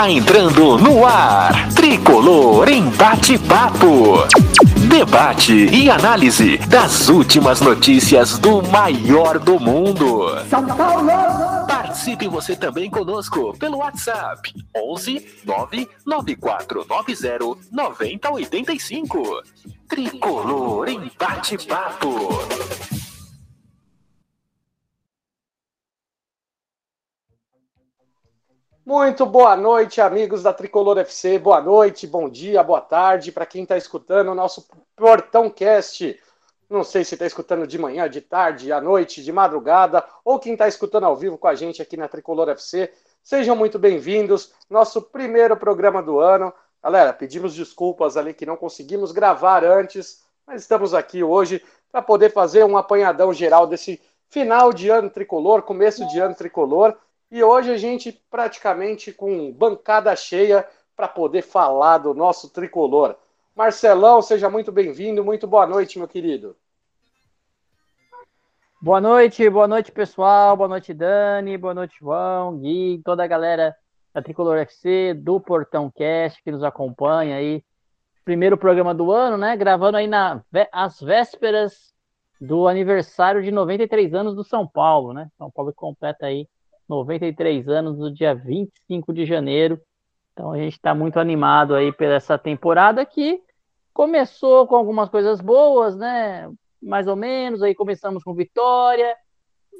Está entrando no ar. Tricolor em bate-papo. Debate e análise das últimas notícias do maior do mundo. São Paulo! Participe você também conosco pelo WhatsApp 11 99490 9085. Tricolor em bate-papo. Muito boa noite, amigos da Tricolor FC. Boa noite, bom dia, boa tarde para quem está escutando o nosso Portão Cast. Não sei se está escutando de manhã, de tarde, à noite, de madrugada, ou quem está escutando ao vivo com a gente aqui na Tricolor FC. Sejam muito bem-vindos. Nosso primeiro programa do ano. Galera, pedimos desculpas ali que não conseguimos gravar antes, mas estamos aqui hoje para poder fazer um apanhadão geral desse final de ano tricolor, começo de ano tricolor. E hoje a gente praticamente com bancada cheia para poder falar do nosso tricolor. Marcelão, seja muito bem-vindo, muito boa noite, meu querido. Boa noite, boa noite, pessoal. Boa noite, Dani. Boa noite, João, Gui, toda a galera da Tricolor FC, do Portão Cast que nos acompanha aí. Primeiro programa do ano, né? Gravando aí na, às vésperas do aniversário de 93 anos do São Paulo, né? São Paulo completa aí 93 anos no dia 25 de janeiro. Então a gente está muito animado aí por essa temporada que começou com algumas coisas boas, né? Mais ou menos, aí começamos com vitória,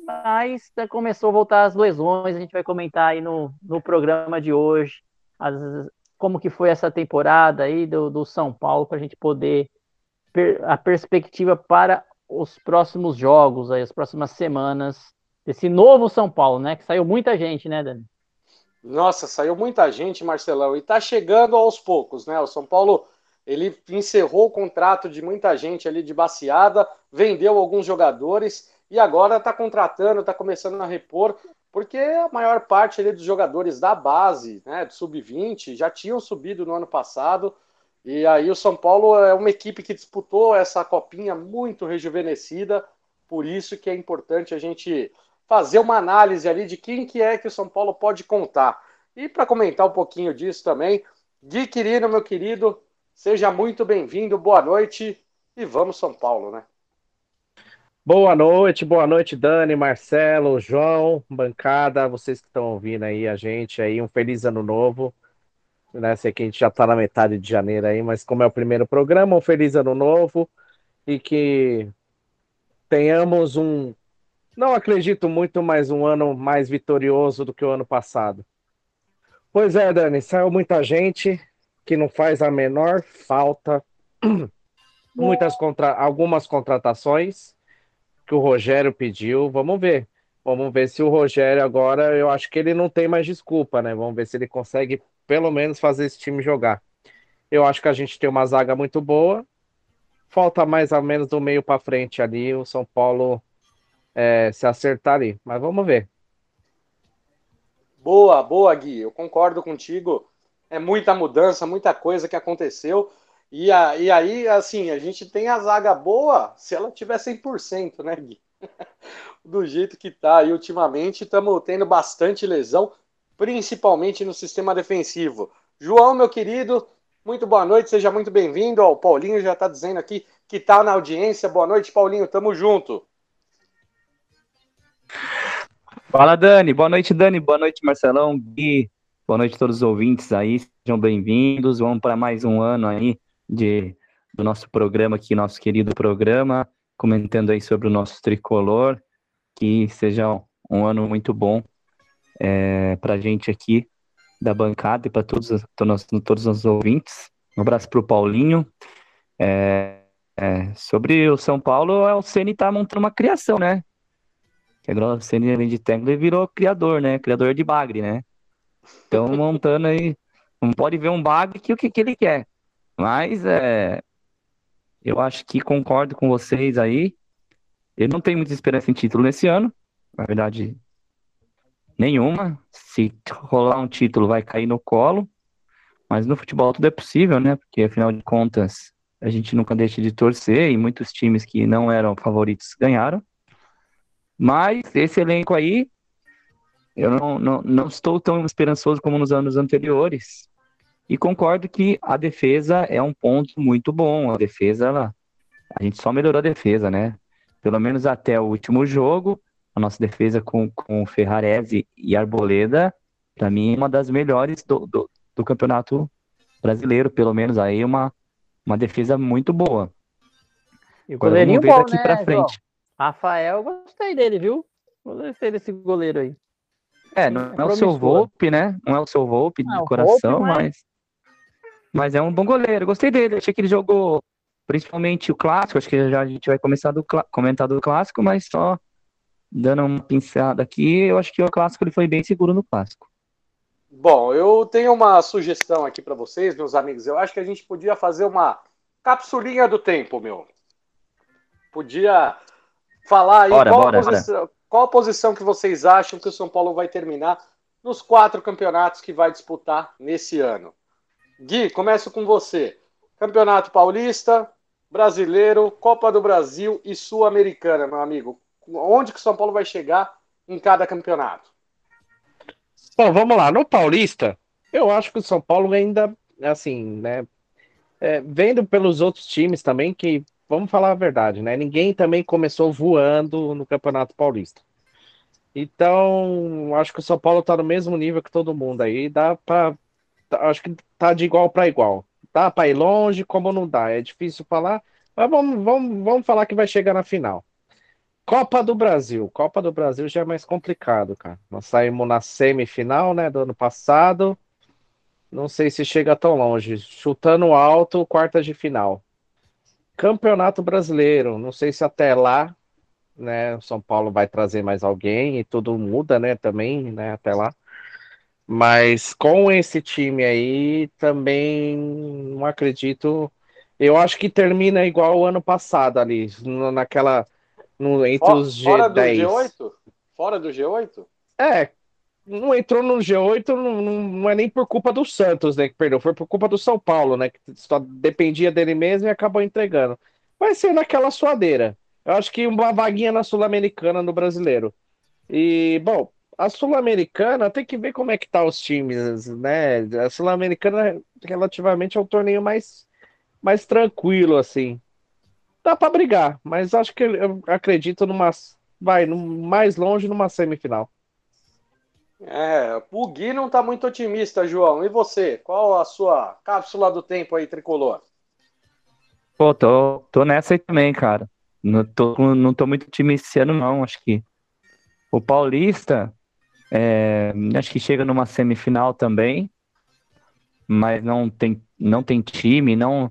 mas começou a voltar as lesões. A gente vai comentar aí no, no programa de hoje as, como que foi essa temporada aí do, do São Paulo para a gente poder per, a perspectiva para os próximos jogos, aí, as próximas semanas esse novo São Paulo, né? Que saiu muita gente, né, Dani? Nossa, saiu muita gente, Marcelão, e tá chegando aos poucos, né? O São Paulo ele encerrou o contrato de muita gente ali de baseada, vendeu alguns jogadores e agora está contratando, está começando a repor, porque a maior parte ali dos jogadores da base, né, do sub-20, já tinham subido no ano passado. E aí o São Paulo é uma equipe que disputou essa copinha muito rejuvenescida, por isso que é importante a gente fazer uma análise ali de quem que é que o São Paulo pode contar. E para comentar um pouquinho disso também, Gui Quirino, meu querido, seja muito bem-vindo, boa noite e vamos São Paulo, né? Boa noite, boa noite, Dani, Marcelo, João, bancada, vocês que estão ouvindo aí a gente aí, um feliz ano novo. Né? Sei que a gente já está na metade de janeiro aí, mas como é o primeiro programa, um feliz ano novo e que tenhamos um não acredito muito mais um ano mais vitorioso do que o ano passado. Pois é, Dani, saiu muita gente que não faz a menor falta. Muitas contra... algumas contratações que o Rogério pediu. Vamos ver. Vamos ver se o Rogério agora, eu acho que ele não tem mais desculpa, né? Vamos ver se ele consegue pelo menos fazer esse time jogar. Eu acho que a gente tem uma zaga muito boa. Falta mais ou menos do meio para frente ali. O São Paulo é, se acertar ali. Mas vamos ver. Boa, boa, Gui. Eu concordo contigo. É muita mudança, muita coisa que aconteceu. E, a, e aí, assim, a gente tem a zaga boa se ela tiver 100%, né, Gui? Do jeito que tá aí ultimamente, estamos tendo bastante lesão, principalmente no sistema defensivo. João, meu querido, muito boa noite, seja muito bem-vindo. O Paulinho já está dizendo aqui que está na audiência. Boa noite, Paulinho, tamo junto. Fala, Dani. Boa noite, Dani. Boa noite, Marcelão, Gui. Boa noite a todos os ouvintes aí. Sejam bem-vindos. Vamos para mais um ano aí de, do nosso programa aqui, nosso querido programa, comentando aí sobre o nosso tricolor. Que seja um ano muito bom é, para a gente aqui da bancada e para todos, todos, todos os ouvintes. Um abraço para o Paulinho. É, é, sobre o São Paulo, o Ceni tá montando uma criação, né? Que agora o Ceni, além de técnico, ele virou criador, né? Criador de bagre, né? Então, montando aí, não pode ver um bagre que o que, que ele quer. Mas, é, eu acho que concordo com vocês aí. Ele não tem muita esperança em título nesse ano. Na verdade, nenhuma. Se rolar um título, vai cair no colo. Mas no futebol tudo é possível, né? Porque afinal de contas, a gente nunca deixa de torcer e muitos times que não eram favoritos ganharam. Mas esse elenco aí, eu não, não, não estou tão esperançoso como nos anos anteriores. E concordo que a defesa é um ponto muito bom. A defesa, ela, a gente só melhorou a defesa, né? Pelo menos até o último jogo, a nossa defesa com, com Ferrarese e Arboleda, para mim, é uma das melhores do, do, do, campeonato brasileiro, pelo menos aí uma, uma defesa muito boa. E o goleirinho bom, daqui né, frente. Rafael, gostei dele, viu? Gostei desse goleiro aí. É, não é, é o seu Volpe, né? Não é o seu Volpe de coração, Volpe, mas... mas é um bom goleiro. Gostei dele. Achei que ele jogou principalmente o clássico. Acho que já a gente vai começar do comentar do clássico, mas só dando uma pincelada aqui, eu acho que o clássico ele foi bem seguro no clássico. Bom, eu tenho uma sugestão aqui para vocês, meus amigos. Eu acho que a gente podia fazer uma capsulinha do tempo, meu. Podia falar aí bora, qual, bora, a posição, qual, a posição, que vocês acham que o São Paulo vai terminar nos quatro campeonatos que vai disputar nesse ano. Gui, começo com você. Campeonato Paulista, Brasileiro, Copa do Brasil e Sul-Americana, meu amigo. Onde que o São Paulo vai chegar em cada campeonato? Bom, vamos lá. No Paulista, eu acho que o São Paulo ainda, assim, né? É, vendo pelos outros times também que vamos falar a verdade, né? Ninguém também começou voando no Campeonato Paulista. Então, acho que o São Paulo tá no mesmo nível que todo mundo aí. Dá para Acho que tá de igual para igual. Dá para ir longe, como não dá. É difícil falar, mas vamos, vamos, vamos falar que vai chegar na final. Copa do Brasil. Copa do Brasil já é mais complicado, cara. Nós saímos na semifinal, né, do ano passado. Não sei se chega tão longe. Chutando alto, quartas de final. Campeonato Brasileiro, não sei se até lá, né, o São Paulo vai trazer mais alguém e tudo muda, né, também, né, até lá. Mas com esse time aí, também não acredito. Eu acho que termina igual o ano passado ali, naquela no, entre fora, os G10. Fora do G8? Fora do G8? É, não entrou no G8, não, não, é nem por culpa do Santos, né, que perdeu, foi por culpa do São Paulo, né, que só dependia dele mesmo e acabou entregando. Vai ser naquela suadeira. Eu acho que uma vaguinha na Sul-Americana no brasileiro. E, bom, a Sul-Americana tem que ver como é que tá os times, né? A Sul-Americana relativamente é um torneio mais, mais tranquilo, assim. Dá para brigar, mas acho que eu acredito numa. Vai, no, mais longe numa semifinal. É, o Gui não está muito otimista, João. E você? Qual a sua cápsula do tempo aí, tricolor? Pô, tô, tô nessa aí também, cara. Não tô, não tô muito otimista esse ano, não. Acho que o Paulista, é, acho que chega numa semifinal também, mas não tem, não tem time, não,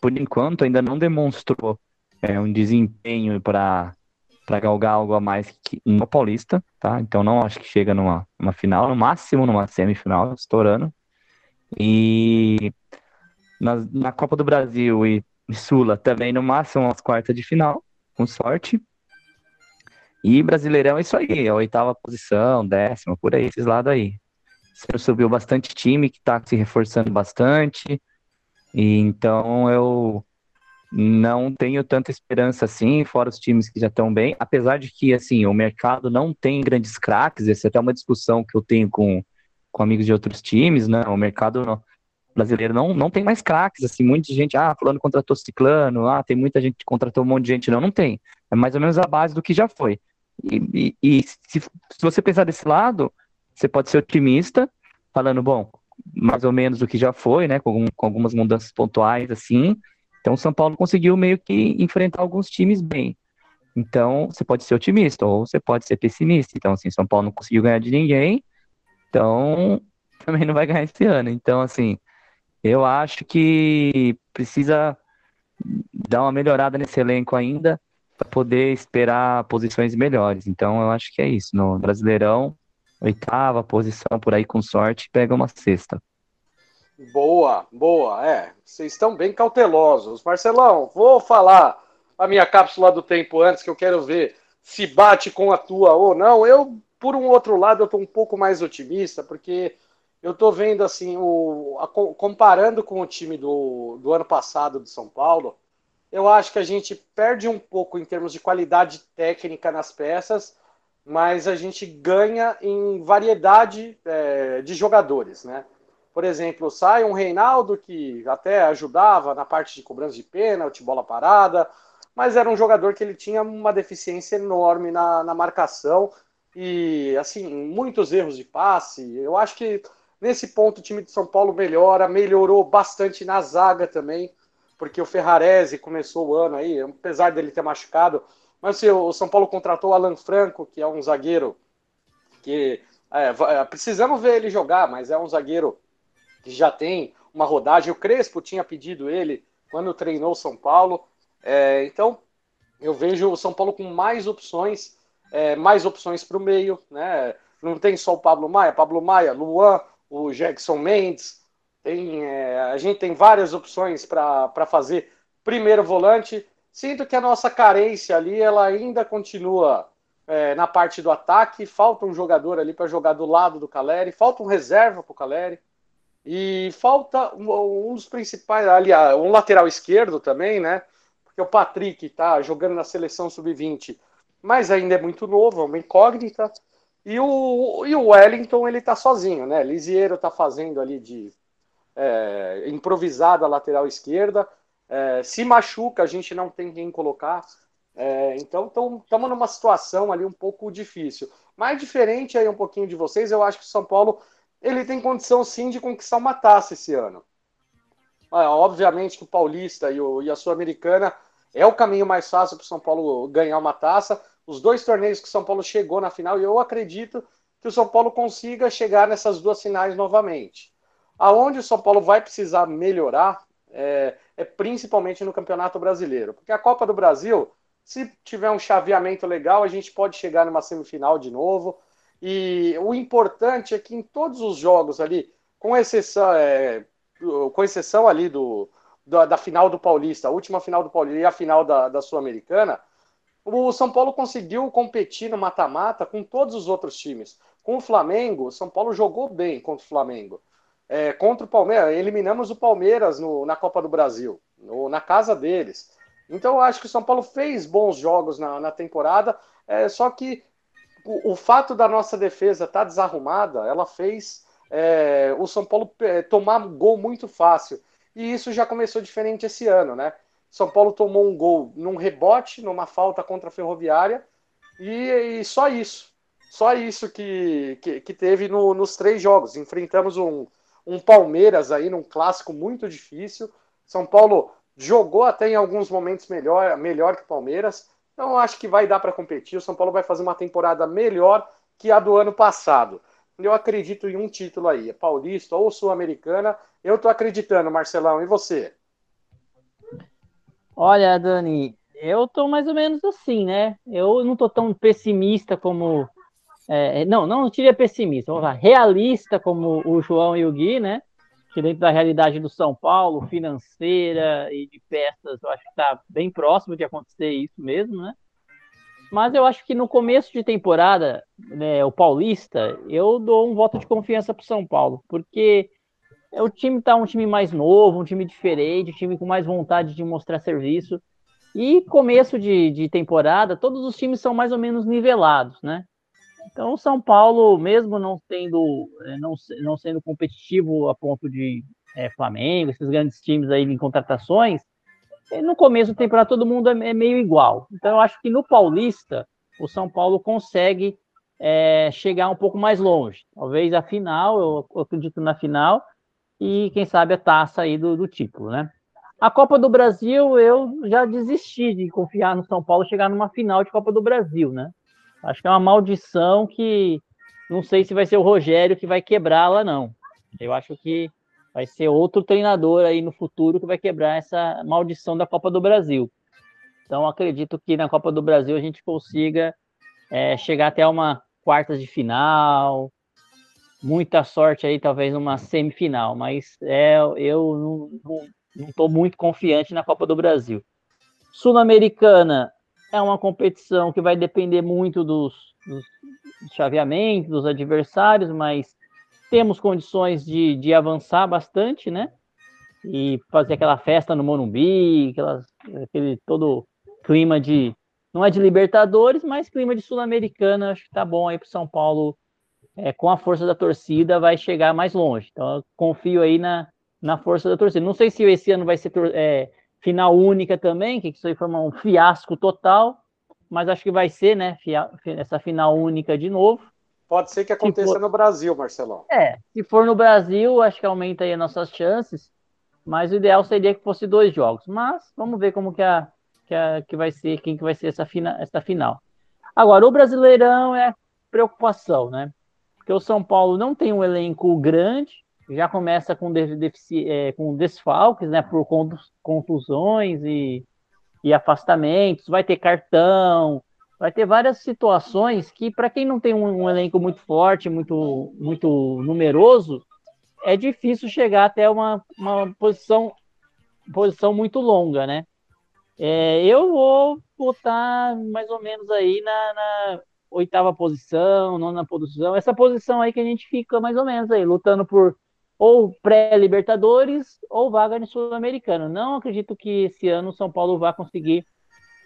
por enquanto ainda não demonstrou é, um desempenho para para galgar algo a mais que no Paulista, tá? Então não acho que chega numa, numa final, no máximo numa semifinal, estourando. E na, na Copa do Brasil e, Sula também no máximo as quartas de final, com sorte. E Brasileirão é isso aí, a oitava posição, décima, por aí, esses lados aí. Você subiu bastante time que está se reforçando bastante. E então eu não tenho tanta esperança assim, fora os times que já estão bem, apesar de que assim, o mercado não tem grandes craques, essa é até uma discussão que eu tenho com, com amigos de outros times, né? O mercado brasileiro não, não tem mais craques, assim, muita gente, ah, fulano contratou ciclano, ah, tem muita gente que contratou um monte de gente, não, não tem. É mais ou menos a base do que já foi. E, e, e se, se você pensar desse lado, você pode ser otimista, falando, bom, mais ou menos o que já foi, né, com, com algumas mudanças pontuais, assim, então, o São Paulo conseguiu meio que enfrentar alguns times bem. Então, você pode ser otimista ou você pode ser pessimista. Então, assim, São Paulo não conseguiu ganhar de ninguém, então também não vai ganhar esse ano. Então, assim, eu acho que precisa dar uma melhorada nesse elenco ainda para poder esperar posições melhores. Então, eu acho que é isso. No Brasileirão, oitava posição por aí com sorte, pega uma sexta. Boa, boa, é. Vocês estão bem cautelosos. Marcelão, vou falar a minha cápsula do tempo antes, que eu quero ver se bate com a tua ou não. Eu por um outro lado, eu estou um pouco mais otimista, porque eu estou vendo assim, o, a, comparando com o time do, do ano passado de São Paulo, eu acho que a gente perde um pouco em termos de qualidade técnica nas peças, mas a gente ganha em variedade é, de jogadores, né? Por exemplo, sai um Reinaldo que até ajudava na parte de cobrança de pênalti, bola parada, mas era um jogador que ele tinha uma deficiência enorme na, na marcação e assim muitos erros de passe. Eu acho que nesse ponto o time de São Paulo melhora, melhorou bastante na zaga também, porque o Ferrarese começou o ano aí, apesar dele ter machucado, mas assim, o São Paulo contratou o Alan Franco, que é um zagueiro que é, precisamos ver ele jogar, mas é um zagueiro que já tem uma rodagem. O Crespo tinha pedido ele quando treinou o São Paulo. É, então, eu vejo o São Paulo com mais opções, é, mais opções para o meio, né? Não tem só o Pablo Maia, Pablo Maia, Luan, o Jackson Mendes, tem, é, a gente tem várias opções para fazer primeiro volante. Sinto que a nossa carência ali, ela ainda continua é, na parte do ataque. Falta um jogador ali para jogar do lado do Caleri, falta um reserva para o Caleri. E falta um, um dos principais, ali, um lateral esquerdo também, né? Porque o Patrick está jogando na seleção sub-20, mas ainda é muito novo, é uma incógnita. E o, e o Wellington, ele tá sozinho, né? Lisieiro tá fazendo ali de é, improvisada lateral esquerda. É, se machuca, a gente não tem quem colocar. É, então, estamos numa situação ali um pouco difícil. Mais diferente aí um pouquinho de vocês, eu acho que o São Paulo ele tem condição sim de conquistar uma taça esse ano. É, obviamente que o Paulista e, o, e a Sul-Americana é o caminho mais fácil para o São Paulo ganhar uma taça. Os dois torneios que o São Paulo chegou na final, e eu acredito que o São Paulo consiga chegar nessas duas finais novamente. Aonde o São Paulo vai precisar melhorar é, é principalmente no Campeonato Brasileiro. Porque a Copa do Brasil, se tiver um chaveamento legal, a gente pode chegar numa semifinal de novo. E o importante é que em todos os jogos ali, com exceção, é, com exceção ali do, da, da, final do Paulista, a última final do Paulista e a final da, da Sul-Americana, o São Paulo conseguiu competir no mata-mata com todos os outros times. Com o Flamengo, o São Paulo jogou bem contra o Flamengo. É, contra o Palmeiras, eliminamos o Palmeiras no, na Copa do Brasil, no, na casa deles. Então eu acho que o São Paulo fez bons jogos na, na temporada, é, só que o, o fato da nossa defesa estar tá desarrumada, ela fez é, o São Paulo é, tomar gol muito fácil. E isso já começou diferente esse ano, né? São Paulo tomou um gol num rebote, numa falta contra a Ferroviária, e, e só isso. Só isso que, que, que teve no, nos três jogos. Enfrentamos um, um Palmeiras aí num clássico muito difícil. São Paulo jogou até em alguns momentos melhor, melhor que o Palmeiras, então, acho que vai dar para competir. O São Paulo vai fazer uma temporada melhor que a do ano passado. Eu acredito em um título aí, é paulista ou sul-americana. Eu estou acreditando, Marcelão. E você? Olha, Dani, eu estou mais ou menos assim, né? Eu não estou tão pessimista como. É, não, não diria pessimista, vamos lá, realista como o João e o Gui, né? Que dentro da realidade do São Paulo, financeira e de peças, eu acho que está bem próximo de acontecer isso mesmo, né? Mas eu acho que no começo de temporada, né, o Paulista, eu dou um voto de confiança para o São Paulo, porque o time está um time mais novo, um time diferente, um time com mais vontade de mostrar serviço. E começo de, de temporada, todos os times são mais ou menos nivelados, né? Então, o São Paulo, mesmo não sendo, é, não, não sendo competitivo a ponto de é, Flamengo, esses grandes times aí em contratações, é, no começo da temporada todo mundo é, é, meio igual. Então, eu acho que no Paulista, o São Paulo consegue é, chegar um pouco mais longe. Talvez a final, eu acredito na final, e quem sabe a taça aí do, do título, né? A Copa do Brasil, eu já desisti de confiar no São Paulo chegar numa final de Copa do Brasil, né? Acho que é uma maldição que não sei se vai ser o Rogério que vai quebrá-la, não. Eu acho que vai ser outro treinador aí no futuro que vai quebrar essa maldição da Copa do Brasil. Então, acredito que na Copa do Brasil a gente consiga é, chegar até uma quartas de final. Muita sorte aí, talvez numa semifinal, mas é, eu não estou muito confiante na Copa do Brasil. Sul-Americana, é uma competição que vai depender muito dos, dos, chaveamento dos adversários, mas temos condições de, de avançar bastante, né? E fazer aquela festa no Morumbi, aquele todo clima de. Não é de Libertadores, mas clima de Sul-Americana. Acho que tá bom aí para São Paulo, é, com a força da torcida, vai chegar mais longe. Então, eu confio aí na, na força da torcida. Não sei se esse ano vai ser é, final única também, que isso aí foi um fiasco total, mas acho que vai ser, né? Essa final única de novo. Pode ser que aconteça for... no Brasil, Marcelão. É, se for no Brasil, acho que aumenta aí as nossas chances. Mas o ideal seria que fosse dois jogos. Mas vamos ver como que, a, que, a, que vai ser, quem que vai ser essa, fina, essa final. Agora, o Brasileirão é preocupação, né? Porque o São Paulo não tem um elenco grande, já começa com, é, com desfalques, né? Por contusões e, e afastamentos, vai ter cartão, vai ter várias situações que, para quem não tem um, um, elenco muito forte, muito, muito numeroso, é difícil chegar até uma, uma posição, posição muito longa, né? É, eu vou botar mais ou menos aí na, na, oitava posição, nona posição, essa posição aí que a gente fica mais ou menos aí, lutando por ou pré-Libertadores ou vaga no Sul-Americano. Não acredito que esse ano o São Paulo vá conseguir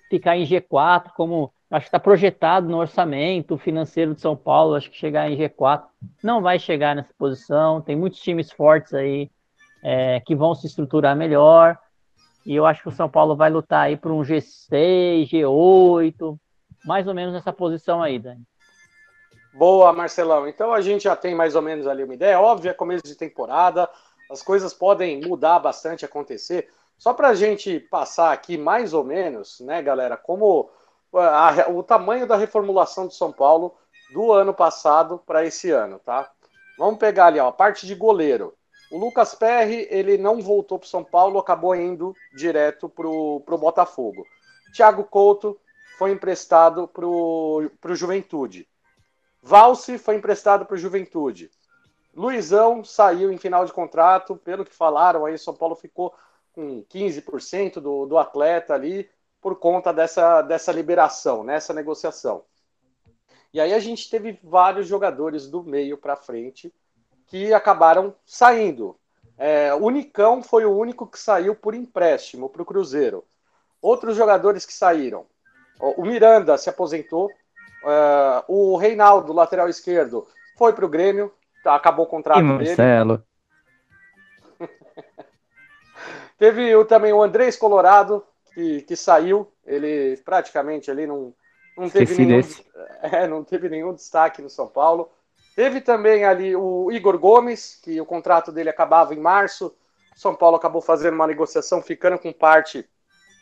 ficar em G4, como acho que está projetado no orçamento financeiro de São Paulo, acho que chegar em G4 não vai chegar nessa posição. Tem muitos times fortes aí é, que vão se estruturar melhor. E eu acho que o São Paulo vai lutar aí por um G6, G8, mais ou menos nessa posição aí, Dani. Boa, Marcelão. Então a gente já tem mais ou menos ali uma ideia. Óbvio, é começo de temporada, as coisas podem mudar bastante, acontecer. Só para a gente passar aqui mais ou menos, né, galera, como a, o tamanho da reformulação de São Paulo do ano passado para esse ano, tá? Vamos pegar ali, ó, a parte de goleiro. O Lucas Perry, ele não voltou para São Paulo, acabou indo direto para o Botafogo. Thiago Couto foi emprestado para o Juventude. Valse foi emprestado para o Juventude. Luizão saiu em final de contrato, pelo que falaram aí, São Paulo ficou com 15% do, do atleta ali por conta dessa, dessa liberação, nessa né, negociação. E aí a gente teve vários jogadores do meio para frente que acabaram saindo. É, o Unicão foi o único que saiu por empréstimo para o Cruzeiro. Outros jogadores que saíram. O Miranda se aposentou, Uh, o Reinaldo, lateral esquerdo, foi para o Grêmio, acabou o contrato e Marcelo. dele. Teve o, também o Andrés Colorado, que, que saiu, ele praticamente ali não, não teve nenhum, é, não teve nenhum destaque no São Paulo. Teve também ali o Igor Gomes, que o contrato dele acabava em março. São Paulo acabou fazendo uma negociação, ficando com parte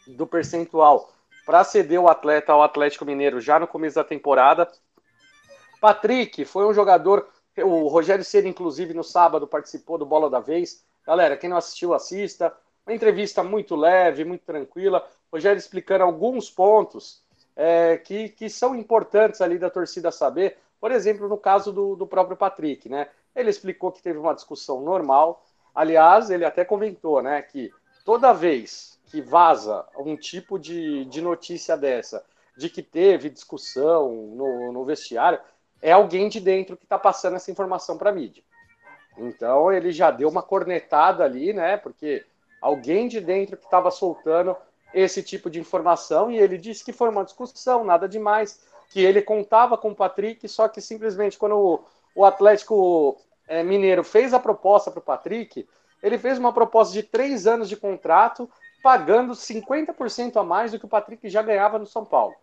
do percentual para ceder o atleta ao Atlético Mineiro já no começo da temporada. Patrick foi um jogador, o Rogério Ceni, inclusive, no sábado participou do Bola da Vez. Galera, quem não assistiu, assista. Uma entrevista muito leve, muito tranquila. Rogério explicando alguns pontos é, que, que são importantes ali da torcida saber. Por exemplo, no caso do, do próprio Patrick, né? Ele explicou que teve uma discussão normal. Aliás, ele até comentou, né, que toda vez que vaza um tipo de, de notícia dessa, de que teve discussão no, no vestiário, é alguém de dentro que está passando essa informação para a mídia. Então ele já deu uma cornetada ali, né? Porque alguém de dentro que estava soltando esse tipo de informação e ele disse que foi uma discussão, nada demais, que ele contava com o Patrick, só que simplesmente quando o, o Atlético é, Mineiro fez a proposta para o Patrick, ele fez uma proposta de três anos de contrato pagando 50% a mais do que o Patrick já ganhava no São Paulo.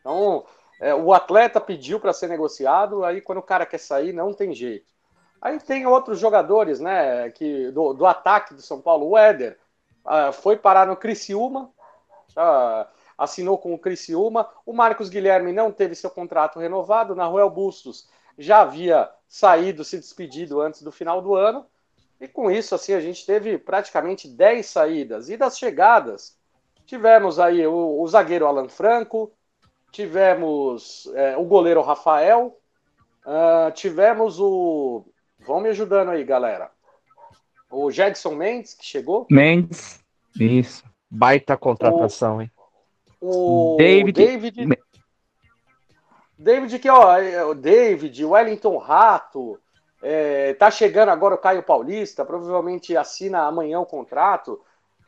Então, é, o atleta pediu para ser negociado, aí quando o cara quer sair, não tem jeito. Aí tem outros jogadores, né, que do, do ataque do São Paulo, o Éder uh, foi parar no Criciúma, uh, assinou com o Criciúma, o Marcos Guilherme não teve seu contrato renovado, na Ruel Bustos já havia saído, se despedido antes do final do ano, e com isso, assim, a gente teve praticamente 10 saídas. E das chegadas, tivemos aí o, o zagueiro Alan Franco, tivemos é, o goleiro Rafael, uh, tivemos o. Vão me ajudando aí, galera. O Jedson Mendes, que chegou. Mendes, isso. Baita contratação, o, hein? O David. David, David, que ó, é, o David, Wellington Rato, é, tá chegando agora o Caio Paulista, provavelmente assina amanhã o contrato.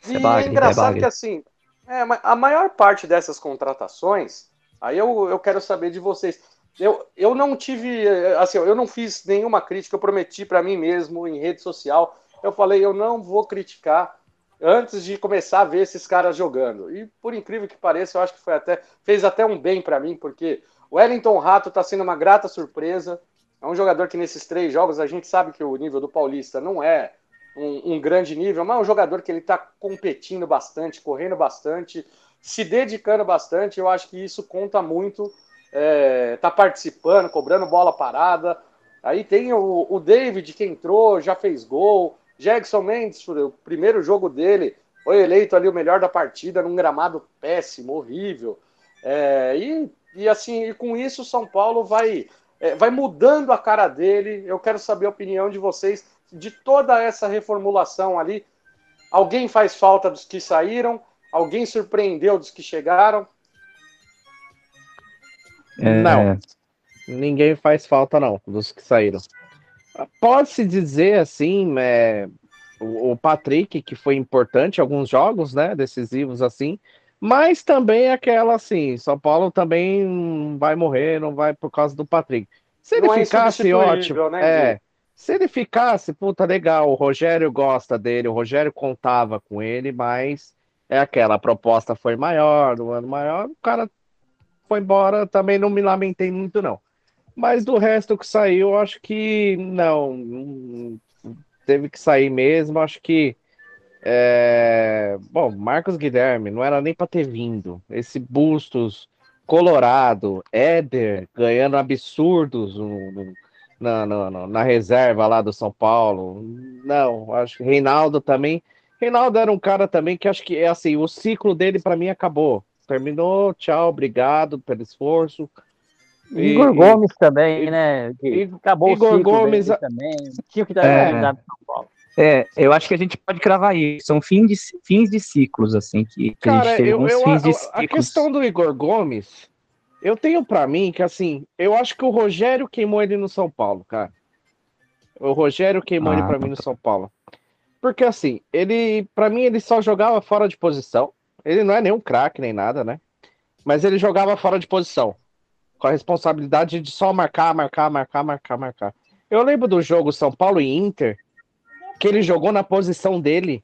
E é, é engraçado que assim, é, a maior parte dessas contratações, aí eu, eu quero saber de vocês. Eu, eu não tive, assim, eu não fiz nenhuma crítica, eu prometi para mim mesmo em rede social. Eu falei, eu não vou criticar antes de começar a ver esses caras jogando. E por incrível que pareça, eu acho que foi até fez até um bem para mim, porque o Wellington Rato está sendo uma grata surpresa. É um jogador que nesses três jogos a gente sabe que o nível do Paulista não é um, um grande nível, mas é um jogador que ele está competindo bastante, correndo bastante, se dedicando bastante. Eu acho que isso conta muito. É, tá participando, cobrando bola parada. Aí tem o, o David que entrou, já fez gol. Jackson Mendes, o primeiro jogo dele, foi eleito ali o melhor da partida num gramado péssimo, horrível. É, e, e assim, e com isso São Paulo vai, é, vai mudando a cara dele. Eu quero saber a opinião de vocês de toda essa reformulação ali. Alguém faz falta dos que saíram? Alguém surpreendeu dos que chegaram? É... Não. Ninguém faz falta, não, dos que saíram. Pode-se dizer assim, é, o, Patrick, que foi importante em alguns jogos, né? Decisivos assim, mas também aquela assim, São Paulo também vai morrer, não vai por causa do Patrick. Se ele não é ficasse, é ótimo. Né, é, se ele ficasse, puta, legal, o Rogério gosta dele, o Rogério contava com ele, mas é aquela, a proposta foi maior, do ano maior, o cara foi embora, também não me lamentei muito, não. Mas do resto que saiu, acho que não, teve que sair mesmo. Acho que é... bom, Marcos Guilherme não era nem para ter vindo. Esse Bustos, Colorado, Éder ganhando absurdos no, no, na, na, na, reserva lá do São Paulo. Não, acho que Reinaldo também. Reinaldo era um cara também que acho que é assim, o ciclo dele para mim acabou. Terminou, tchau, obrigado pelo esforço. Igor e, Gomes também, né? E, acabou Igor o Gomes também. Tinha que estar é, São Paulo. É, eu acho que a gente pode cravar isso. São fins de, fins de ciclos, assim, que, que Cara, a gente teve eu, eu, fins de ciclos. A questão do Igor Gomes, eu tenho para mim que, assim, eu acho que o Rogério queimou ele no São Paulo, cara. O Rogério queimou ah, ele para mim no São Paulo. Porque, assim, ele, para mim, ele só jogava fora de posição. Ele não é nenhum craque, nem nada, né? Mas ele jogava fora de posição com a responsabilidade de só marcar, marcar, marcar, marcar, marcar. Eu lembro do jogo São Paulo e Inter, que ele jogou na posição dele,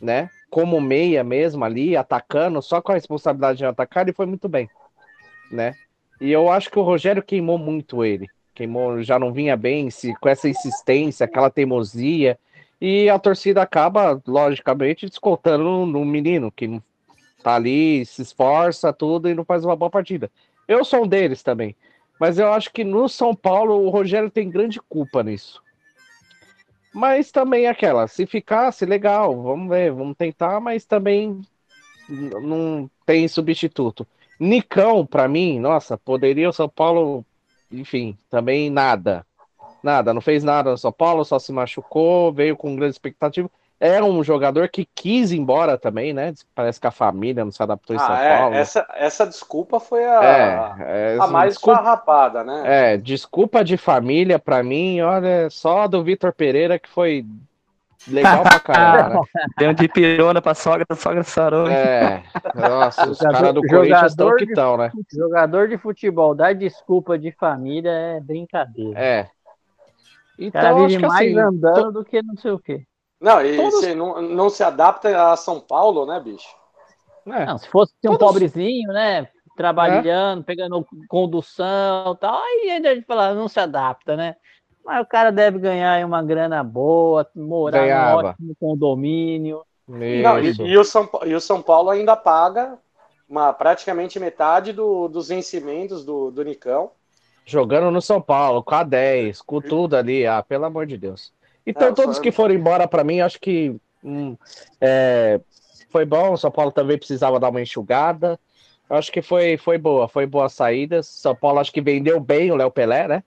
né? Como meia mesmo ali, atacando, só com a responsabilidade de atacar, ele foi muito bem, né? E eu acho que o Rogério queimou muito ele. Queimou, já não vinha bem se, com essa insistência, aquela teimosia. E a torcida acaba, logicamente, descontando no, no menino, que tá ali, se esforça, tudo e não faz uma boa partida. Eu sou um deles também. Mas eu acho que no São Paulo o Rogério tem grande culpa nisso. Mas também aquela, se ficasse, legal, vamos ver, vamos tentar, mas também não tem substituto. Nicão, para mim, nossa, poderia o São Paulo, enfim, também nada. Nada, não fez nada no São Paulo, só se machucou, veio com grande expectativa é um jogador que quis ir embora também, né? Parece que a família não se adaptou em ah, São é, Paulo. Essa, essa desculpa foi a, é, é, a mais desculpa, farrapada, né? É, desculpa de família para mim, olha, só do Vitor Pereira que foi legal pra caramba. Né? Deu de pirona pra sogra, a sogra sarou. É, nossa, os caras do Corinthians estão que estão, né? Jogador de futebol dar desculpa de família é brincadeira. É. Então, o cara vive mais assim, andando do que não sei o quê. Não, e Todos... você não, não se adapta a São Paulo, né, bicho? É. Não, se fosse um Todos... pobrezinho, né? Trabalhando, é. pegando condução e tal, aí a gente fala, não se adapta, né? Mas o cara deve ganhar uma grana boa, morar Ganhava. num ótimo condomínio. Não, e, e, o São, e o São Paulo ainda paga uma, praticamente metade do, dos vencimentos do, do Nicão. Jogando no São Paulo, com a 10, com tudo ali, ah, pelo amor de Deus. Então, é, todos que foram embora, para mim, acho que hum, é, foi bom. São Paulo também precisava dar uma enxugada. Acho que foi, foi boa, foi boa saída. São Paulo acho que vendeu bem o Léo Pelé, né?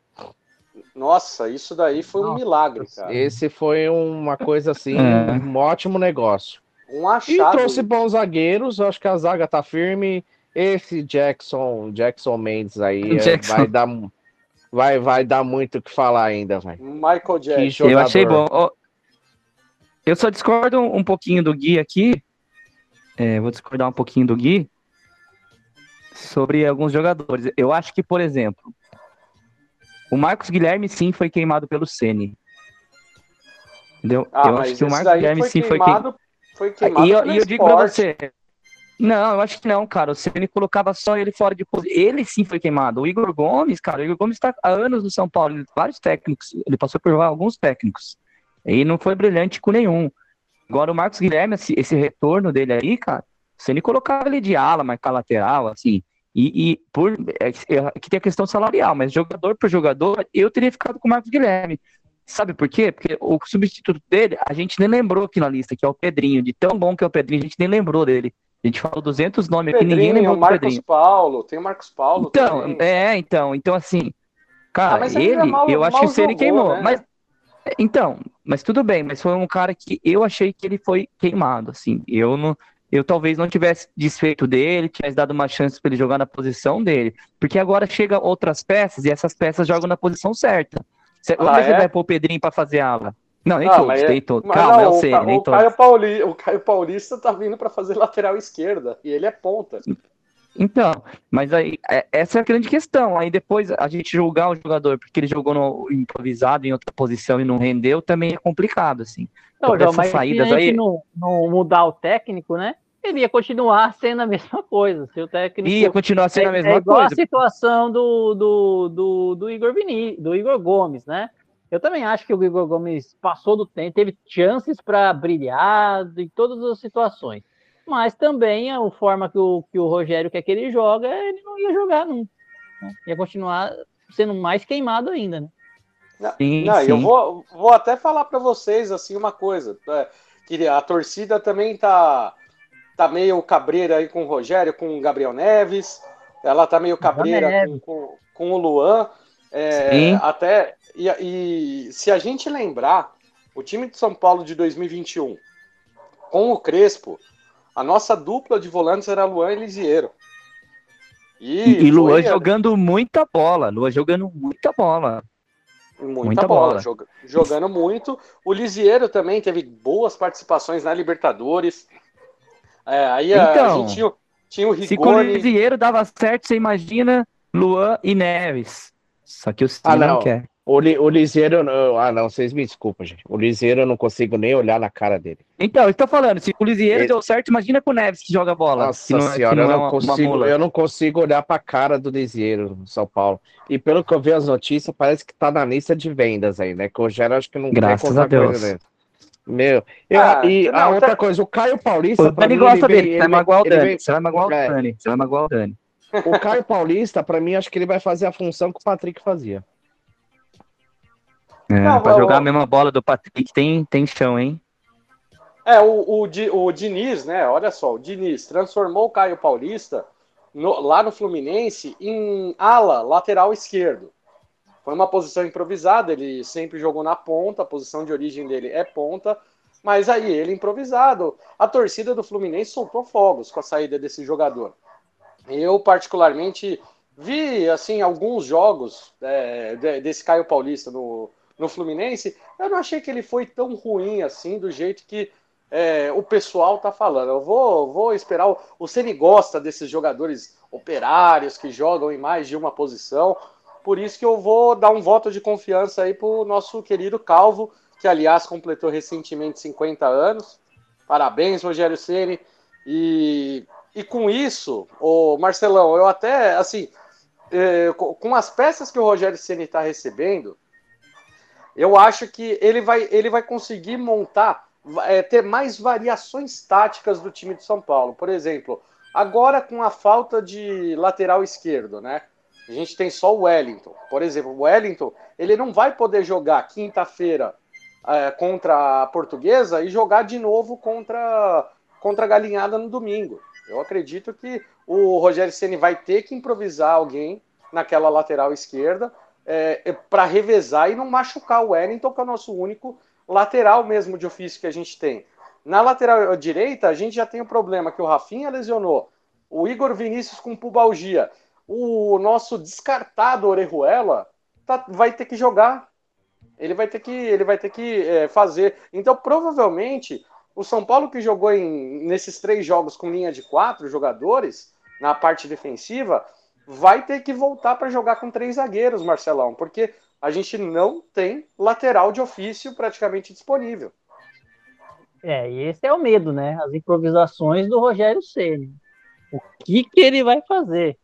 Nossa, isso daí foi um milagre, cara. Esse foi uma coisa assim, é. um ótimo negócio. Um achado. E trouxe bons zagueiros, acho que a zaga tá firme. esse Jackson, Jackson Mendes aí Jackson. vai dar vai, vai dar muito o que falar ainda, vai. Michael Jackson. Eu achei bom. Eu só discordo um pouquinho do Gui aqui. É, vou discordar um pouquinho do Gui sobre alguns jogadores. Eu acho que, por exemplo, o Marcos Guilherme sim foi queimado pelo Ceni. Entendeu? Ah, eu acho que o Marcos Guilherme sim foi queimado. Foi queimado e eu, e eu digo pra você, não, eu acho que não, cara. O Ceni colocava só ele fora de posição. Ele sim foi queimado. O Igor Gomes, cara, o Igor Gomes está há anos no São Paulo, vários técnicos. Ele passou por alguns técnicos. E não foi brilhante com nenhum. Agora o Marcos Guilherme, esse, esse retorno dele aí, cara, o Ceni colocava ele de ala, marcar lateral, assim. E, e por é, é, que tem a questão salarial, mas jogador por jogador, eu teria ficado com o Marcos Guilherme. Sabe por quê? Porque o substituto dele, a gente nem lembrou aqui na lista, que é o Pedrinho. De tão bom que é o Pedrinho, a gente nem lembrou dele. A gente falou 200 nomes aqui, ninguém lembrou do Marcos Pedrinho. Paulo, tem o Marcos Paulo Então, também. é, então, então assim, cara, ah, ele, mal, eu acho que o ele queimou, né? mas então, mas tudo bem, mas foi um cara que eu achei que ele foi queimado, assim, eu não, eu talvez não tivesse desfeito dele, tivesse dado uma chance para ele jogar na posição dele, porque agora chega outras peças e essas peças jogam na posição certa. Você, ah, é? você vai pôr o Pedrinho para fazer ala? Não, nem ah, todos, é... tem todos. Calma, não, eu sei, o, nem o todos. Caio Pauli... O Caio Paulista tá vindo para fazer lateral esquerda e ele é ponta. Então, mas aí, é, essa é a grande questão. Aí depois a gente julgar o jogador porque ele jogou no improvisado em outra posição e não rendeu, também é complicado, assim. Não, João, mas saídas se a gente aí... não, não mudar o técnico, né? Ele ia continuar sendo a mesma coisa. Se o técnico ia continuar sendo é, a mesma é igual coisa. a situação do, do, do, do Igor Vini, do Igor Gomes, né? Eu também acho que o Igor Gomes passou do tempo, teve chances para brilhar em todas as situações. Mas também a forma que o, que o Rogério quer que ele joga, ele não ia jogar nunca. Né? Ia continuar sendo mais queimado ainda, né? Sim, não, sim. eu vou, vou até falar para vocês assim uma coisa, é, que a torcida também tá tá meio cabreira aí com o Rogério, com o Gabriel Neves, ela tá meio cabreira com, com, com, o Luan, é, até e, e se a gente lembrar, o time de São Paulo de 2021, com o Crespo, a nossa dupla de volantes era Luan e Lisiero. E, e, e Luan foi, jogando muita bola, Luan jogando muita bola. Muita, muita bola, bola. jogando muito. O Lisiero também teve boas participações na Libertadores. É, aí então, a, gente tinha, tinha o Rigoni. Se com o Lisiero dava certo, você imagina Luan e Neves. Só que o Cine ah, não. não quer. O, Li, o Liseiro, ah não, vocês me desculpam, gente. O Liseiro eu não consigo nem olhar na cara dele. Então, eu tô falando, se o Liseiro Ele... deu certo, imagina com o Neves que joga bola. Nossa não, é- senhora, não eu, não é consigo, eu não consigo olhar pra cara do Liseiro no São Paulo. E pelo que eu vi as notícias, parece que tá na lista de vendas aí, né? Que o Gero acho que não Graças a Deus. Meu, eu, ah, e não, a outra tá... coisa, o Caio Paulista. O Dani gosta dele, você vai magoar o Dani. Você vai magoar o Dani. Você vai magoar o Dani. O Caio Paulista, pra mim, acho que ele vai fazer a função que o Patrick fazia. É, não, pra jogar a mesma bola do Patrick tem, tem chão, hein? É, o, o, o Diniz, né? Olha só, o Diniz transformou o Caio Paulista no, lá no Fluminense em ala, lateral esquerdo. Foi uma posição improvisada, ele sempre jogou na ponta, a posição de origem dele é ponta, mas aí ele improvisado. A torcida do Fluminense soltou fogos com a saída desse jogador. Eu, particularmente, vi assim alguns jogos é, desse Caio Paulista no, no Fluminense, eu não achei que ele foi tão ruim assim, do jeito que é, o pessoal tá falando. Eu vou, vou esperar. O, o Ceni gosta desses jogadores operários que jogam em mais de uma posição. Por isso que eu vou dar um voto de confiança aí pro nosso querido Calvo, que aliás completou recentemente 50 anos. Parabéns, Rogério Ceni. E, e com isso, o Marcelão, eu até assim, é, com as peças que o Rogério Ceni está recebendo, eu acho que ele vai, ele vai conseguir montar, é, ter mais variações táticas do time de São Paulo. Por exemplo, agora com a falta de lateral esquerdo, né? A gente tem só o Wellington. Por exemplo, o Wellington, ele não vai poder jogar quinta-feira é, contra a Portuguesa e jogar de novo contra, contra a Galinhada no domingo. Eu acredito que o Rogério Ceni vai ter que improvisar alguém naquela lateral esquerda é, é para revezar e não machucar o Wellington, que é o nosso único lateral mesmo de ofício que a gente tem. Na lateral direita, a gente já tem o problema que o Rafinha lesionou, o Igor Vinícius com pubalgia, o nosso descartado Orejuela tá, vai ter que jogar. Ele vai ter que, ele vai ter que é, fazer. Então, provavelmente, o São Paulo que jogou em, nesses três jogos com linha de quatro jogadores na parte defensiva vai ter que voltar para jogar com três zagueiros, Marcelão, porque a gente não tem lateral de ofício praticamente disponível. É, e esse é o medo, né? As improvisações do Rogério Ceni. O que que ele vai fazer?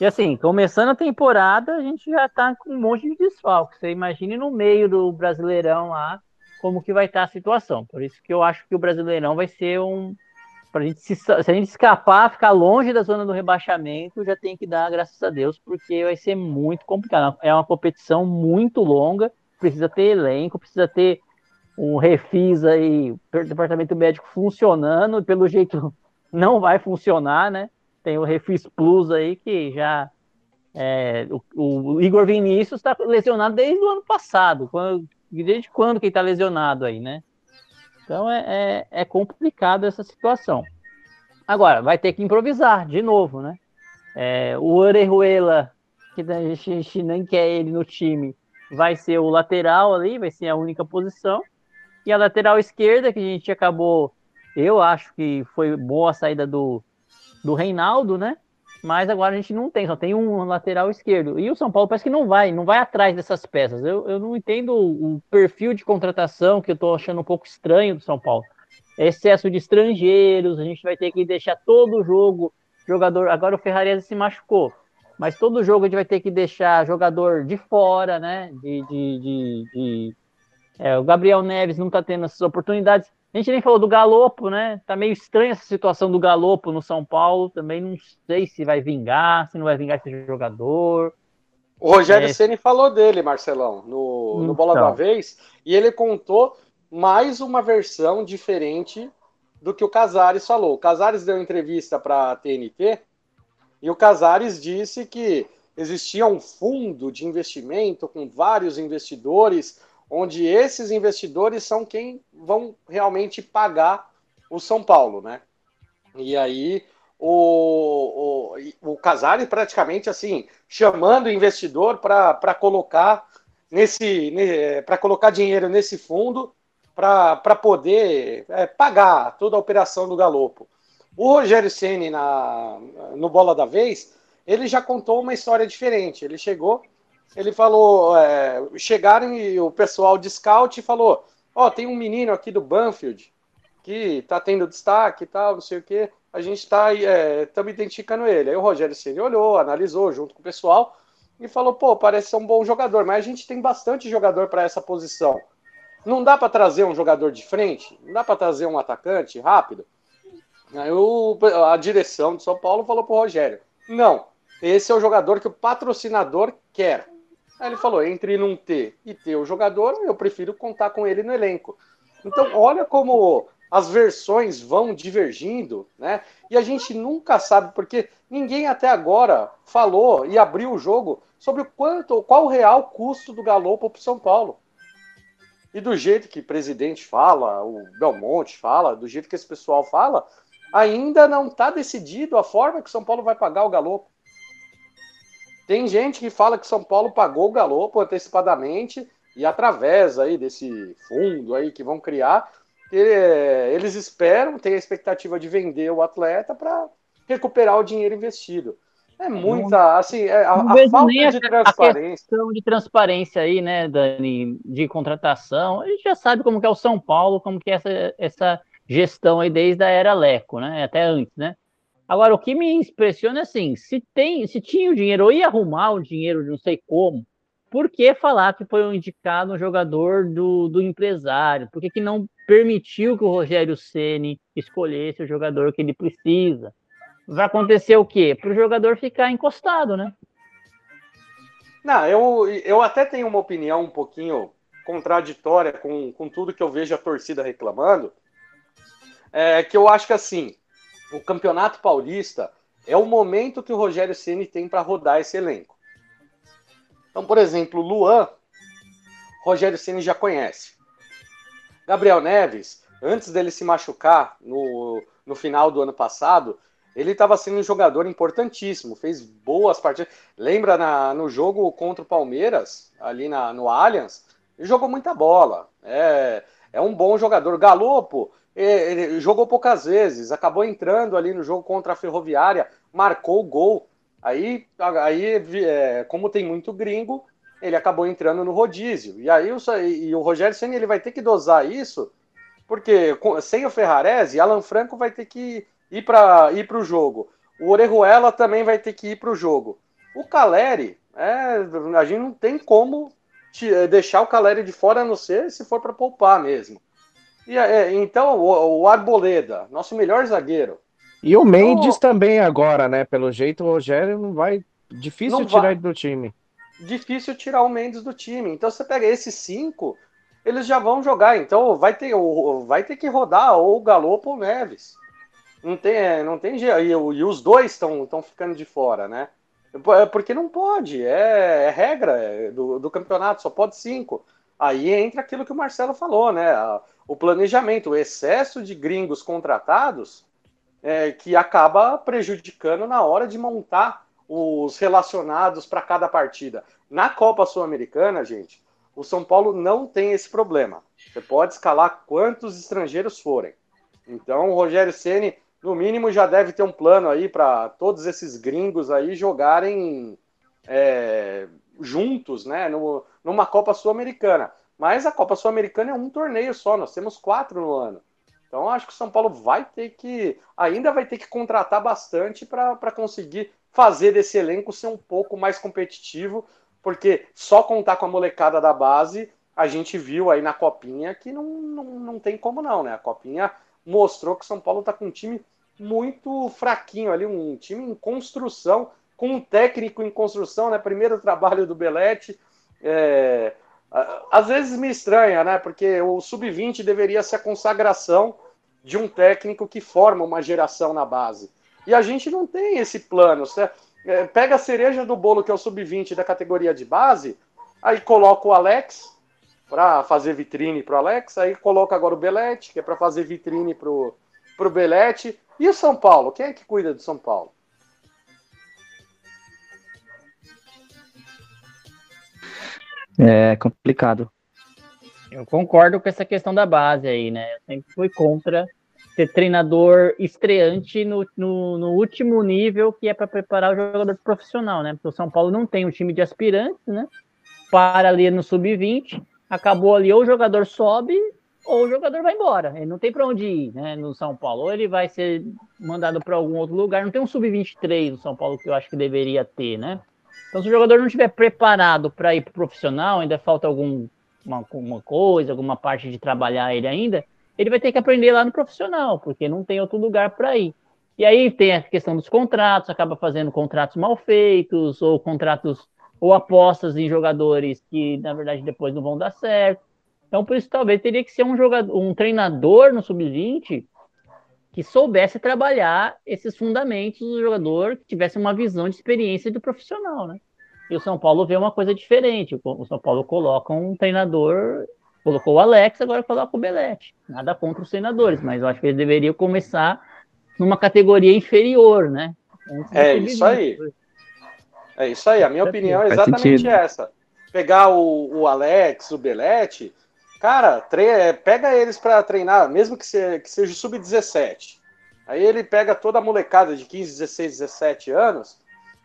E assim, começando a temporada, a gente já tá com um monte de desfalque. Você imagine no meio do Brasileirão lá, como que vai estar a situação. Por isso que eu acho que o Brasileirão vai ser um. Pra gente se, se a gente escapar, ficar longe da zona do rebaixamento, já tem que dar graças a Deus, porque vai ser muito complicado. É uma competição muito longa, precisa ter elenco, precisa ter um refis aí, departamento médico funcionando, pelo jeito não vai funcionar, né? Tem o Refis Plus aí que já. É, o, o, Igor Vinícius está lesionado desde o ano passado. Quando, desde quando que ele está lesionado aí, né? Então é, é, é, complicado essa situação. Agora, vai ter que improvisar de novo, né? É, o Orejuela, que a gente nem quer ele no time, vai ser o lateral ali, vai ser a única posição. E a lateral esquerda, que a gente acabou. Eu acho que foi boa a saída do, do Reinaldo, né? Mas agora a gente não tem, só tem um lateral esquerdo. E o São Paulo parece que não vai, não vai atrás dessas peças. Eu, eu não entendo o, perfil de contratação que eu tô achando um pouco estranho do São Paulo. Excesso de estrangeiros, a gente vai ter que deixar todo o jogo jogador. Agora o Ferrarese se machucou, mas todo jogo a gente vai ter que deixar jogador de fora, né? De, de, de, de... É, o Gabriel Neves não tá tendo essas oportunidades. A gente nem falou do Galopo, né? Tá meio estranha essa situação do Galopo no São Paulo. Também não sei se vai vingar, se não vai vingar esse jogador. O Rogério é... Ceni falou dele, Marcelão, no, no Bola da então. Vez, e ele contou mais uma versão diferente do que o Casares falou. O Casares deu entrevista para a TNT e o Casares disse que existia um fundo de investimento com vários investidores onde esses investidores são quem vão realmente pagar o São Paulo, né? E aí o, o, o Casari praticamente assim chamando o investidor para colocar nesse para colocar dinheiro nesse fundo para poder é, pagar toda a operação do Galopo. O Rogério Ceni na no Bola da Vez ele já contou uma história diferente. Ele chegou ele falou, é, chegaram e o pessoal de scout falou, ó, oh, tem um menino aqui do Banfield que tá tendo destaque e tal, não sei o que, a gente está é, identificando ele. Aí o Rogério Ceni olhou, analisou junto com o pessoal e falou, pô, parece ser um bom jogador, mas a gente tem bastante jogador para essa posição. Não dá para trazer um jogador de frente? Não dá para trazer um atacante rápido? Aí o, a direção de São Paulo falou pro Rogério: não, esse é o jogador que o patrocinador quer. Aí ele falou: entre não ter e ter o jogador, eu prefiro contar com ele no elenco. Então, olha como as versões vão divergindo, né? E a gente nunca sabe, porque ninguém até agora falou e abriu o jogo sobre o quanto, qual o real custo do Galopo para o São Paulo. E do jeito que o presidente fala, o Belmonte fala, do jeito que esse pessoal fala, ainda não está decidido a forma que o São Paulo vai pagar o Galopo. Tem gente que fala que São Paulo pagou o Galopo antecipadamente e através aí desse fundo aí que vão criar, eles esperam, têm a expectativa de vender o atleta para recuperar o dinheiro investido. É muita, assim, é, a, a falta de transparência. A questão de transparência aí, né, Dani, de contratação, a gente já sabe como que é o São Paulo, como que é essa, essa gestão aí desde a era Leco, né, até antes, né. Agora, o que me impressiona é assim, se tem, se tinha o dinheiro, ou ia arrumar o dinheiro, não sei como, por que falar que foi um indicado um jogador do, do empresário? Por que, que não permitiu que o Rogério Ceni escolhesse o jogador que ele precisa? Vai acontecer o quê? Para o jogador ficar encostado, né? Não, eu, eu até tenho uma opinião um pouquinho contraditória com, com tudo que eu vejo a torcida reclamando. É que eu acho que assim, o Campeonato Paulista é o momento que o Rogério Ceni tem para rodar esse elenco. Então, por exemplo, Luan, Rogério Ceni já conhece. Gabriel Neves, antes dele se machucar no, no final do ano passado, ele estava sendo um jogador importantíssimo, fez boas partidas. Lembra na, no jogo contra o Palmeiras, ali na, no Allianz, ele jogou muita bola. É, é um bom jogador. Galopo, ele jogou poucas vezes, acabou entrando ali no jogo contra a Ferroviária, marcou o gol. Aí, aí é, como tem muito gringo, ele acabou entrando no rodízio. E aí o, e o Rogério Senna ele vai ter que dosar isso, porque sem o Ferrarese, Alan Franco vai ter que ir para ir o jogo. O Orejuela também vai ter que ir para o jogo. O Caleri, é, a gente não tem como te, é, deixar o Caleri de fora, a não ser se for para poupar mesmo. E, é, então, o, o, Arboleda, nosso melhor zagueiro. E o Mendes então, também agora, né? Pelo jeito, o Rogério não vai. Difícil não tirar vai. ele do time difícil tirar o Mendes do time. Então você pega esses cinco, eles já vão jogar. Então vai ter, vai ter que rodar ou o Galopo ou o Neves. Não tem, é, não tem jeito. E, e os dois estão ficando de fora, né? É porque não pode, é, é regra é, do, do, campeonato, só pode cinco. Aí entra aquilo que o Marcelo falou, né? O planejamento, o excesso de gringos contratados é, que acaba prejudicando na hora de montar os relacionados para cada partida. Na Copa Sul-Americana, gente, o São Paulo não tem esse problema. Você pode escalar quantos estrangeiros forem. Então, o Rogério Ceni, no mínimo, já deve ter um plano aí para todos esses gringos aí jogarem é, juntos, né, no, numa Copa Sul-Americana. Mas a Copa Sul-Americana é um torneio só, nós temos quatro no ano. Então, acho que o São Paulo vai ter que, ainda vai ter que contratar bastante para conseguir fazer desse elenco ser um pouco mais competitivo, porque só contar com a molecada da base, a gente viu aí na Copinha que não, não, não tem como não, né? A Copinha mostrou que o São Paulo está com um time muito fraquinho ali, um time em construção, com um técnico em construção, né? Primeiro trabalho do Belete. É... Às vezes me estranha, né? Porque o Sub-20 deveria ser a consagração de um técnico que forma uma geração na base. E a gente não tem esse plano. Você é, pega a cereja do bolo, que é o sub-20 da categoria de base, aí coloca o Alex para fazer vitrine para o Alex, aí coloca agora o Belete, que é para fazer vitrine para o Belete. E o São Paulo? Quem é que cuida do São Paulo? É complicado. Eu concordo com essa questão da base aí, né? Eu sempre fui contra ter treinador estreante no, no, no último nível, que é para preparar o jogador profissional, né? Porque o São Paulo não tem um time de aspirantes, né? Para ali no sub-20, acabou ali, ou o jogador sobe, ou o jogador vai embora. Ele não tem para onde ir, né? No São Paulo, ou ele vai ser mandado para algum outro lugar. Não tem um sub-23 no São Paulo que eu acho que deveria ter, né? Então, se o jogador não estiver preparado para ir para profissional, ainda falta alguma uma coisa, alguma parte de trabalhar ele ainda ele vai ter que aprender lá no profissional, porque não tem outro lugar para ir. E aí tem a questão dos contratos, acaba fazendo contratos mal feitos, ou contratos ou apostas em jogadores que, na verdade, depois não vão dar certo. Então, por isso, talvez teria que ser um jogador, um treinador no sub-20 que soubesse trabalhar esses fundamentos do jogador, que tivesse uma visão de experiência do profissional, né? E o São Paulo vê uma coisa diferente. O São Paulo coloca um treinador Colocou o Alex, agora coloca o Belete. Nada contra os senadores, mas eu acho que ele deveria começar numa categoria inferior, né? É isso aí. É isso aí. A minha opinião é exatamente essa. Pegar o, o Alex, o Belete, cara, tre pega eles para treinar, mesmo que, se, que seja sub-17. Aí ele pega toda a molecada de 15, 16, 17 anos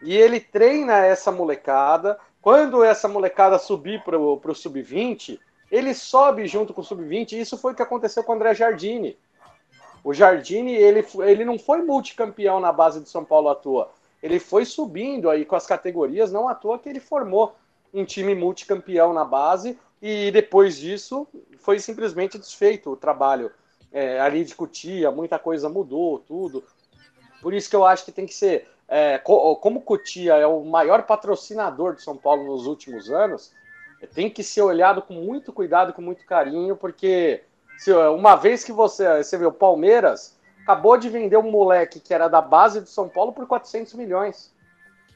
e ele treina essa molecada. Quando essa molecada subir para o sub-20, ele sobe junto com o sub-20. Isso foi o que aconteceu com o André Jardine. O Jardine, ele, ele não foi multicampeão na base do São Paulo à toa. Ele foi subindo aí com as categorias, não à toa que ele formou um time multicampeão na base e depois disso foi simplesmente desfeito o trabalho é, ali de Cutia, muita coisa mudou, tudo. Por isso que eu acho que tem que ser, é, como Cutia é o maior patrocinador de São Paulo nos últimos anos, tem que ser olhado com muito cuidado, com muito carinho, porque se, uma vez que você, você o Palmeiras, acabou de vender um moleque que era da base do São Paulo por 400 milhões.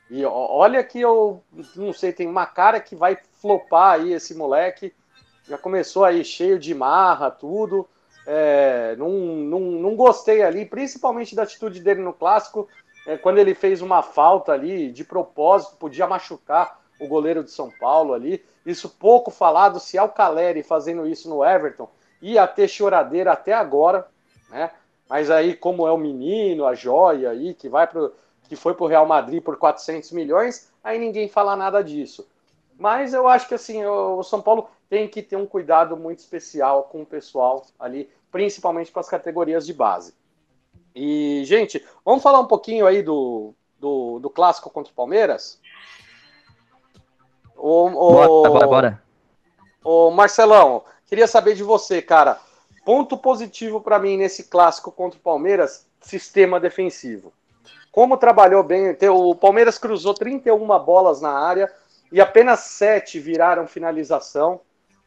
E olha que eu não sei, tem uma cara que vai flopar aí esse moleque. Já começou aí cheio de marra, tudo. É, não, não, não gostei ali, principalmente da atitude dele no clássico, é, quando ele fez uma falta ali de propósito, podia machucar o goleiro de São Paulo ali. Isso pouco falado, se é o Caleri fazendo isso no Everton, ia ter choradeira até agora, né? Mas aí, como é o menino, a joia aí, que vai pro, que foi para o Real Madrid por 400 milhões, aí ninguém fala nada disso. Mas eu acho que assim, o São Paulo tem que ter um cuidado muito especial com o pessoal ali, principalmente com as categorias de base. E, gente, vamos falar um pouquinho aí do, do, do clássico contra o Palmeiras? O, o, bora, bora, bora. Ô, Marcelão, queria saber de você, cara. Ponto positivo para mim nesse clássico contra o Palmeiras, sistema defensivo. Como trabalhou bem, o Palmeiras cruzou 31 bolas na área e apenas 7 viraram finalização.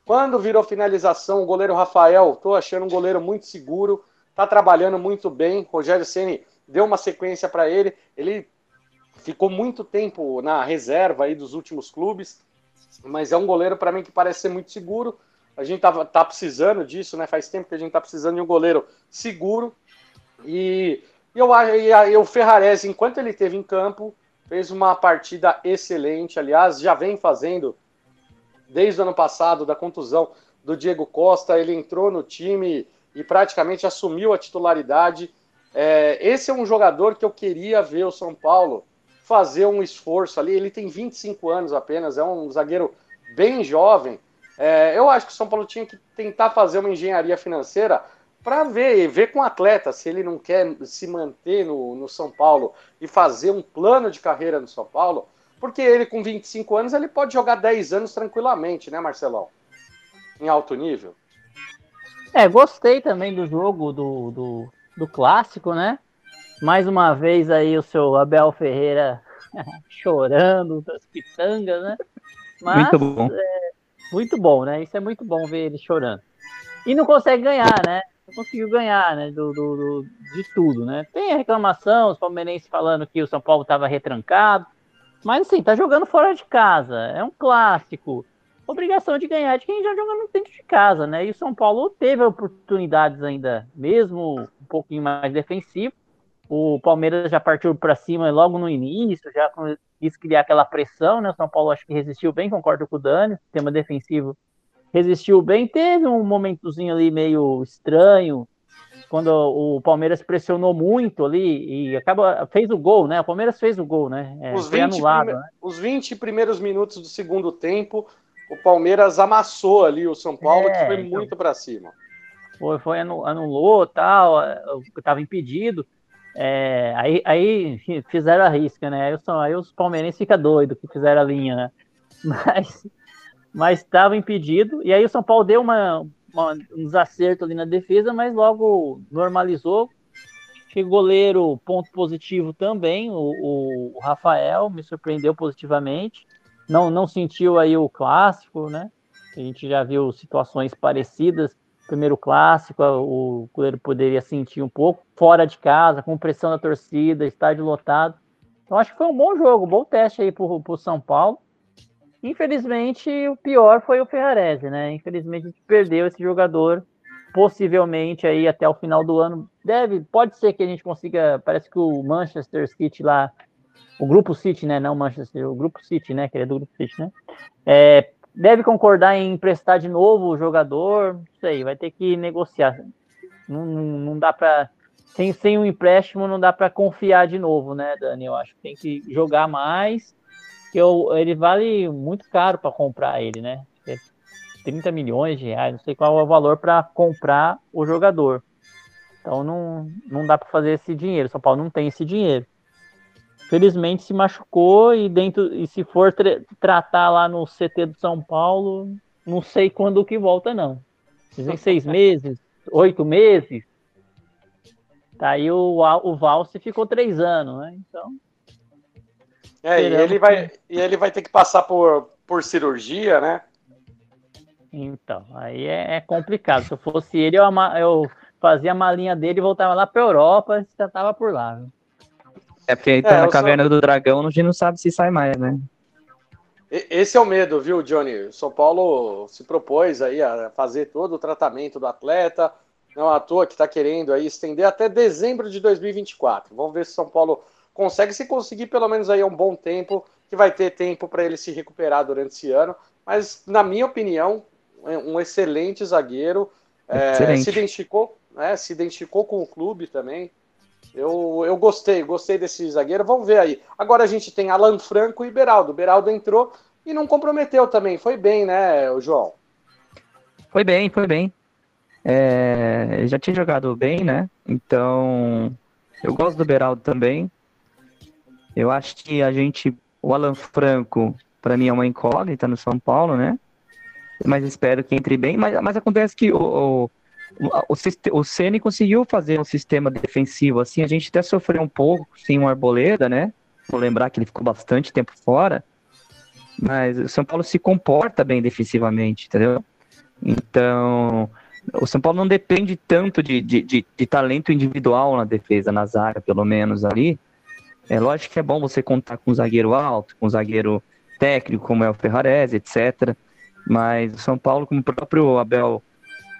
Quando virou finalização, o goleiro Rafael, tô achando um goleiro muito seguro, tá trabalhando muito bem. Rogério Ceni deu uma sequência para ele. Ele ficou muito tempo na reserva aí dos últimos clubes, mas é um goleiro para mim que parece ser muito seguro. A gente tá, tá precisando disso, né? Faz tempo que a gente tá precisando de um goleiro seguro. E, eu e o Ferrarese, enquanto ele teve em campo, fez uma partida excelente. Aliás, já vem fazendo desde o ano passado, da contusão do Diego Costa. Ele entrou no time e praticamente assumiu a titularidade. É, esse é um jogador que eu queria ver o São Paulo fazer um esforço ali. Ele tem 25 anos apenas, é um zagueiro bem jovem. É, eu acho que o São Paulo tinha que tentar fazer uma engenharia financeira para ver, ver com o atleta se ele não quer se manter no, no São Paulo e fazer um plano de carreira no São Paulo, porque ele com 25 anos ele pode jogar 10 anos tranquilamente, né, Marcelão? Em alto nível. É, gostei também do jogo do, do, do clássico, né? Mais uma vez aí o seu Abel Ferreira chorando das pitangas, né? Mas, muito bom. É, muito bom, né? Isso é muito bom ver ele chorando. E não consegue ganhar, né? Conseguiu ganhar, né? Do, do, do de tudo, né? Tem a reclamação, os palmeirenses falando que o São Paulo estava retrancado. Mas assim, tá jogando fora de casa. É um clássico. Obrigação de ganhar de quem já joga dentro de casa, né? E o São Paulo teve oportunidades ainda, mesmo um pouquinho mais defensivo. O Palmeiras já partiu para cima logo no início, já quis criar aquela pressão, né? O São Paulo acho que resistiu bem, concordo com o Dani, sistema defensivo resistiu bem. Teve um momentozinho ali meio estranho, quando o Palmeiras pressionou muito ali e acaba, fez o gol, né? O Palmeiras fez o gol, né? É, os, 20 anulado, prime... né? os 20 primeiros minutos do segundo tempo, o Palmeiras amassou ali o São Paulo, é, que foi então... muito para cima. Foi, foi anulou tal, estava impedido. É, aí, aí fizeram a risca, né? Aí os palmeirenses ficam doidos que fizeram a linha, né? Mas mas estava impedido. E aí o São Paulo deu uma, uma, um desacerto ali na defesa, mas logo normalizou. Que goleiro, ponto positivo também, o, o, Rafael me surpreendeu positivamente. Não, não sentiu aí o clássico, né? A gente já viu situações parecidas primeiro clássico, o goleiro poderia sentir um pouco, fora de casa, com pressão da torcida, estádio lotado. Então acho que foi um bom jogo, um bom teste aí para o São Paulo. Infelizmente, o pior foi o Ferrarese, né? Infelizmente, a gente perdeu esse jogador. Possivelmente aí até o final do ano. Deve, pode ser que a gente consiga. Parece que o Manchester City lá, o grupo City, né? Não Manchester, o grupo City, né? Que é do grupo City, né? É, deve concordar em emprestar de novo o jogador, não sei, vai ter que negociar. Não, não, não dá para sem, sem um empréstimo não dá para confiar de novo, né, Dani? Eu acho que tem que jogar mais, que eu, ele vale muito caro para comprar ele, né? 30 milhões de reais, não sei qual é o valor para comprar o jogador. Então não, não dá para fazer esse dinheiro. São Paulo não tem esse dinheiro felizmente se machucou e dentro e se for tra tratar lá no CT do São Paulo, não sei quando que volta não. Dizem seis meses, oito meses. Tá aí o, o Valse ficou três anos, né? Então. É, e ele, vai, e ele vai ter que passar por, por cirurgia, né? Então, aí é, é complicado. Se eu fosse ele, eu, eu fazia a malinha dele e voltava lá para Europa e já tava por lá. Viu? É porque aí tá é, na caverna só... do dragão, a gente não sabe se sai mais, né? Esse é o medo, viu, Johnny? O São Paulo se propôs aí a fazer todo o tratamento do atleta, não à toa que está querendo aí estender até dezembro de 2024. Vamos ver se São Paulo consegue, se conseguir pelo menos aí um bom tempo, que vai ter tempo para ele se recuperar durante esse ano. Mas, na minha opinião, é um excelente zagueiro. É, se identificou, né, se identificou com o clube também. Eu, eu gostei, gostei desse zagueiro. Vamos ver aí. Agora a gente tem Alan Franco e Beraldo. Beraldo entrou e não comprometeu também. Foi bem, né, João? Foi bem, foi bem. É, já tinha jogado bem, né? Então, eu gosto do Beraldo também. Eu acho que a gente, o Alan Franco, para mim é uma incógnita no São Paulo, né? Mas espero que entre bem. Mas, mas acontece que o, o, o, o Ceni conseguiu fazer um sistema defensivo assim. A gente até sofreu um pouco sem um Arboleda, né? Vou lembrar que ele ficou bastante tempo fora. Mas o São Paulo se comporta bem defensivamente, entendeu? Então, o São Paulo não depende tanto de, de, de, de talento individual na defesa, na zaga, pelo menos ali. É lógico que é bom você contar com um zagueiro alto, com um zagueiro técnico, como é o Ferrarese, etc. Mas o São Paulo, como o próprio Abel,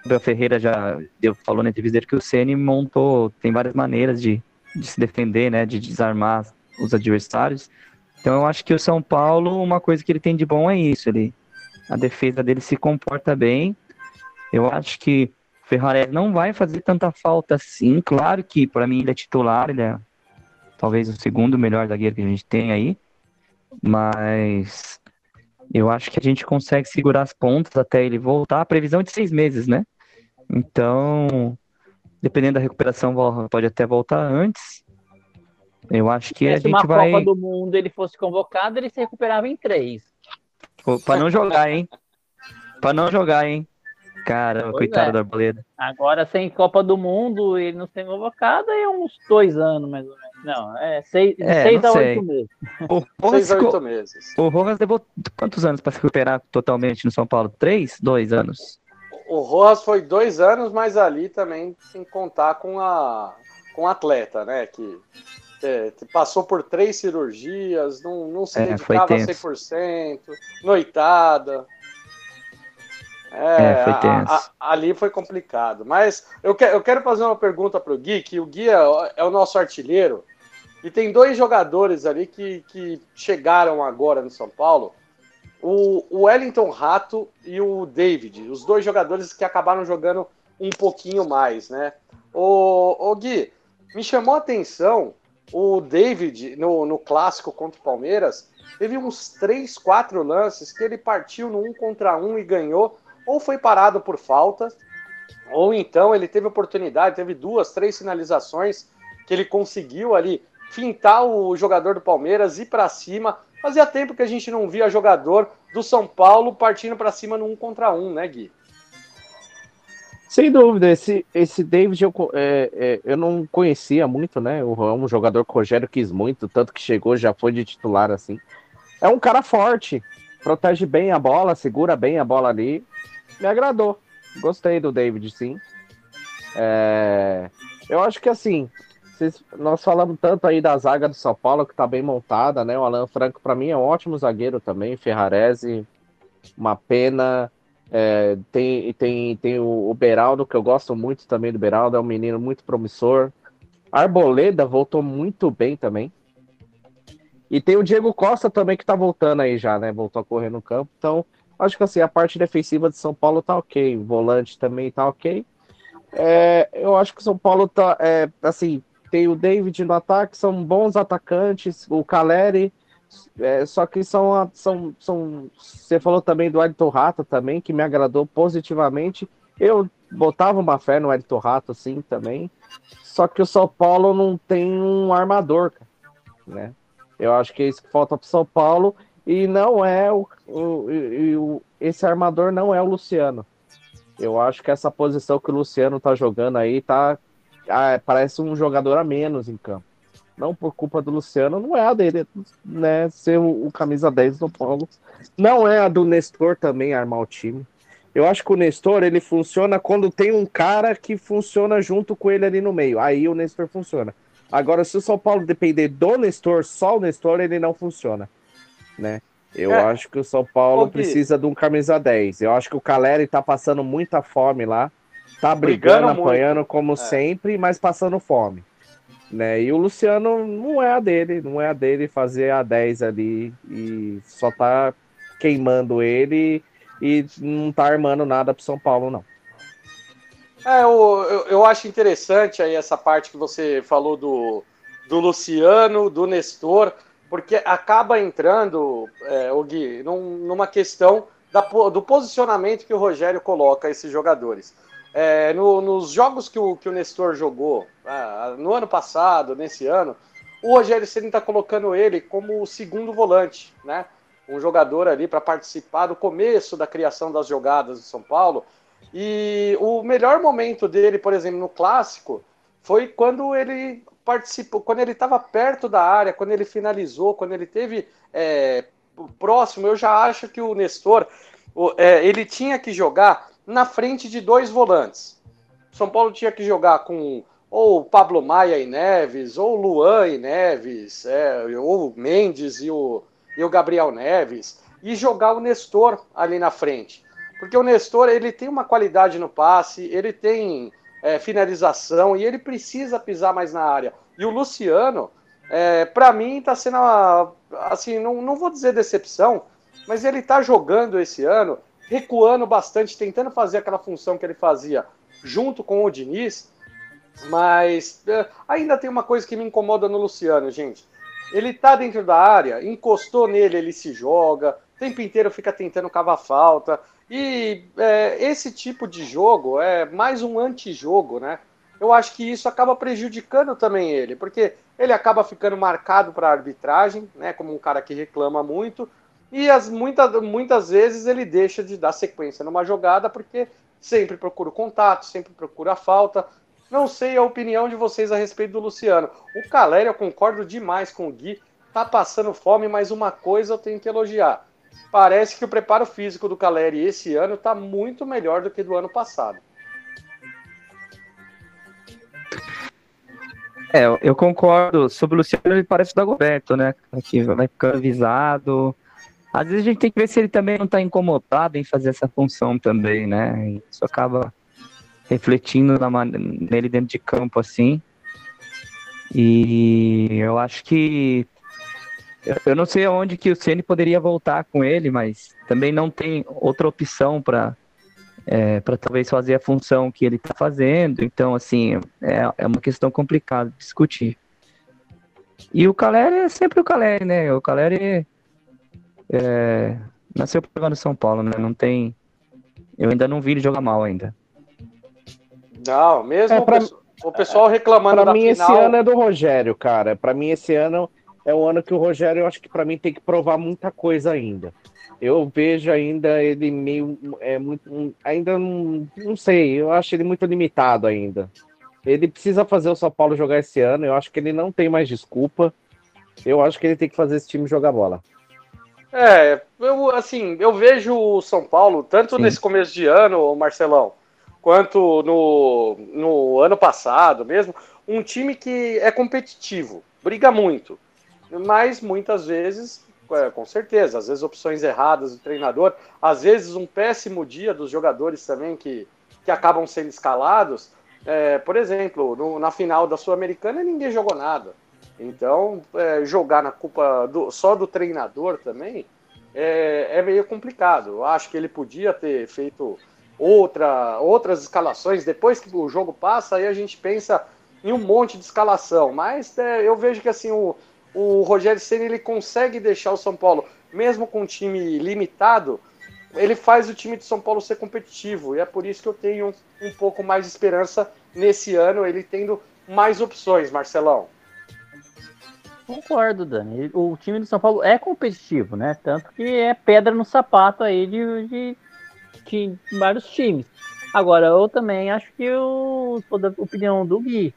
Abel Ferreira já deu, falou na entrevista que o Ceni montou, tem várias maneiras de, de se defender, né, de desarmar os adversários. Então eu acho que o São Paulo, uma coisa que ele tem de bom é isso, ele, a defesa dele se comporta bem. Eu acho que Ferrarese não vai fazer tanta falta assim. Claro que para mim ele é titular, ele é talvez o segundo melhor zagueiro que a gente tem aí, mas eu acho que a gente consegue segurar as pontas até ele voltar. A previsão é de seis meses, né? Então, dependendo da recuperação, pode até voltar antes. Eu acho que a gente uma vai. Copa do Mundo ele fosse convocado, ele se recuperava em três. Para não jogar, hein? Para não jogar, hein? Cara, coitado é. da Arboleda. Agora, sem Copa do Mundo, ele não ser convocado, é uns dois anos, mais ou menos. Não, é seis, é, seis a oito meses. O Rojas, seis a oito meses. O Rojas levou quantos anos para se recuperar totalmente no São Paulo? Três? Dois anos? O Rojas foi dois anos, mas ali também sem contar com a com o atleta, né? Que é, passou por três cirurgias, não, não se é, dedicava 100%, noitada. É, é foi tenso. A, a, ali foi complicado. Mas eu, que, eu quero fazer uma pergunta para o Gui, que o Gui é, é, o nosso artilheiro, e tem dois jogadores ali que, que chegaram agora no São Paulo, o, o Wellington Rato e o David, os dois jogadores que acabaram jogando um pouquinho mais, né? O, o Gui, me chamou a atenção o David no, no clássico contra o Palmeiras, teve uns três, quatro lances que ele partiu no um contra um e ganhou ou foi parado por falta, ou então ele teve oportunidade, teve duas, três finalizações que ele conseguiu ali fintar o jogador do Palmeiras ir para cima. Fazia tempo que a gente não via jogador do São Paulo partindo para cima no um contra um, né, Gui? Sem dúvida, esse, esse David eu, é, é, eu não conhecia muito, né? É um jogador que o Rogério quis muito, tanto que chegou, já foi de titular assim. É um cara forte, protege bem a bola, segura bem a bola ali me agradou. Gostei do David, sim. É... Eu acho que assim, nós falamos tanto aí da zaga do São Paulo, que tá bem montada, né? O Alan Franco, para mim, é um ótimo zagueiro também. Ferrarese, uma pena. É, tem tem, tem o, o Beraldo, que eu gosto muito também do Beraldo, é um menino muito promissor. Arboleda voltou muito bem também. E tem o Diego Costa também, que tá voltando aí já, né? Voltou a correr no campo. Então, Acho que assim, a parte defensiva de São Paulo tá ok, o volante também tá ok. É, eu acho que o São Paulo tá, é, assim, tem o David no ataque, são bons atacantes, o Caleri, é, só que são, são, são. Você falou também do Elton Rato também, que me agradou positivamente. Eu botava uma fé no Elton Rato, sim, também. Só que o São Paulo não tem um armador, né? Eu acho que é isso que falta para São Paulo. E não é o, o, o, esse armador não é o Luciano. Eu acho que essa posição que o Luciano tá jogando aí tá ah, parece um jogador a menos em campo. Não por culpa do Luciano, não é a dele, né? Ser o, o camisa 10 do Paulo. Não é a do Nestor também armar o time. Eu acho que o Nestor ele funciona quando tem um cara que funciona junto com ele ali no meio. Aí o Nestor funciona. Agora, se o São Paulo depender do Nestor, só o Nestor, ele não funciona né? Eu é. acho que o São Paulo precisa de um camisa 10. Eu acho que o Caleri tá passando muita fome lá. tá brigando, brigando apanhando como é. sempre, mas passando fome. Né? E o Luciano não é a dele, não é a dele fazer a 10 ali e só tá queimando ele e não tá armando nada pro São Paulo, não. É, eu, eu, eu, acho interessante aí essa parte que você falou do, do Luciano, do Nestor, porque acaba entrando, é, o Gui, num, numa questão da, do posicionamento que o Rogério coloca esses jogadores. É, no, nos jogos que o, que o Nestor jogou, ah, no ano passado, nesse ano, o Rogério Ceni está colocando ele como o segundo volante, né? Um jogador ali para participar do começo da criação das jogadas do São Paulo. E o melhor momento dele, por exemplo, no clássico, foi quando ele participou, quando ele estava perto da área, quando ele finalizou, quando ele teve é, próximo. Eu já acho que o Nestor, é, ele tinha que jogar na frente de dois volantes. São Paulo tinha que jogar com ou Pablo Maia e Neves, ou Luan e Neves, é, ou o Mendes e o, e o Gabriel Neves, e jogar o Nestor ali na frente. Porque o Nestor ele tem uma qualidade no passe, ele tem é, finalização e ele precisa pisar mais na área. E o Luciano, é, para mim, está sendo uma, assim, não, não vou dizer decepção, mas ele está jogando esse ano, recuando bastante, tentando fazer aquela função que ele fazia junto com o Diniz. Mas é, ainda tem uma coisa que me incomoda no Luciano, gente. Ele tá dentro da área, encostou nele, ele se joga, o tempo inteiro fica tentando cavar falta. E é, esse tipo de jogo é mais um antijogo, né? Eu acho que isso acaba prejudicando também ele, porque ele acaba ficando marcado para a arbitragem, né? Como um cara que reclama muito, e as, muita, muitas vezes ele deixa de dar sequência numa jogada porque sempre procura o contato, sempre procura a falta. Não sei a opinião de vocês a respeito do Luciano. O Caleri, eu concordo demais com o Gui, tá passando fome, mas uma coisa eu tenho que elogiar parece que o preparo físico do Caleri esse ano está muito melhor do que do ano passado. É, eu concordo. Sobre o Luciano, ele parece o Dagoberto, né? Que vai ficando avisado. Às vezes a gente tem que ver se ele também não está incomodado em fazer essa função também, né? Isso acaba refletindo na, nele dentro de campo, assim. E eu acho que eu não sei aonde que o Ceni poderia voltar com ele, mas também não tem outra opção para é, para talvez fazer a função que ele está fazendo. Então, assim, é, é uma questão complicada de discutir. E o Caleri é sempre o Caleri, né? O Caleri é, nasceu para jogar no São Paulo, né? Não tem. Eu ainda não vi ele jogar mal ainda. Não, mesmo é, pra... o pessoal reclamando pra mim final... esse ano é do Rogério, cara. Para mim esse ano é um ano que o Rogério, eu acho que para mim tem que provar muita coisa ainda. Eu vejo ainda ele meio. É muito, ainda não, não sei, eu acho ele muito limitado ainda. Ele precisa fazer o São Paulo jogar esse ano, eu acho que ele não tem mais desculpa. Eu acho que ele tem que fazer esse time jogar bola. É, eu assim, eu vejo o São Paulo, tanto Sim. nesse começo de ano, Marcelão, quanto no, no ano passado mesmo, um time que é competitivo, briga muito mas muitas vezes, é, com certeza, às vezes opções erradas do treinador, às vezes um péssimo dia dos jogadores também que, que acabam sendo escalados. É, por exemplo, no, na final da Sul-Americana ninguém jogou nada. Então, é, jogar na culpa do, só do treinador também é, é, meio complicado. Eu acho que ele podia ter feito outra, outras escalações. Depois que o jogo passa, aí a gente pensa em um monte de escalação. Mas é, eu vejo que assim o, o Rogério Ceni ele consegue deixar o São Paulo, mesmo com um time limitado, ele faz o time de São Paulo ser competitivo. E é por isso que eu tenho um pouco mais de esperança nesse ano, ele tendo mais opções, Marcelão. Concordo, Dani. O time do São Paulo é competitivo, né? Tanto que é pedra no sapato aí de, de, de vários times. Agora, eu também acho que eu sou da opinião do Gui.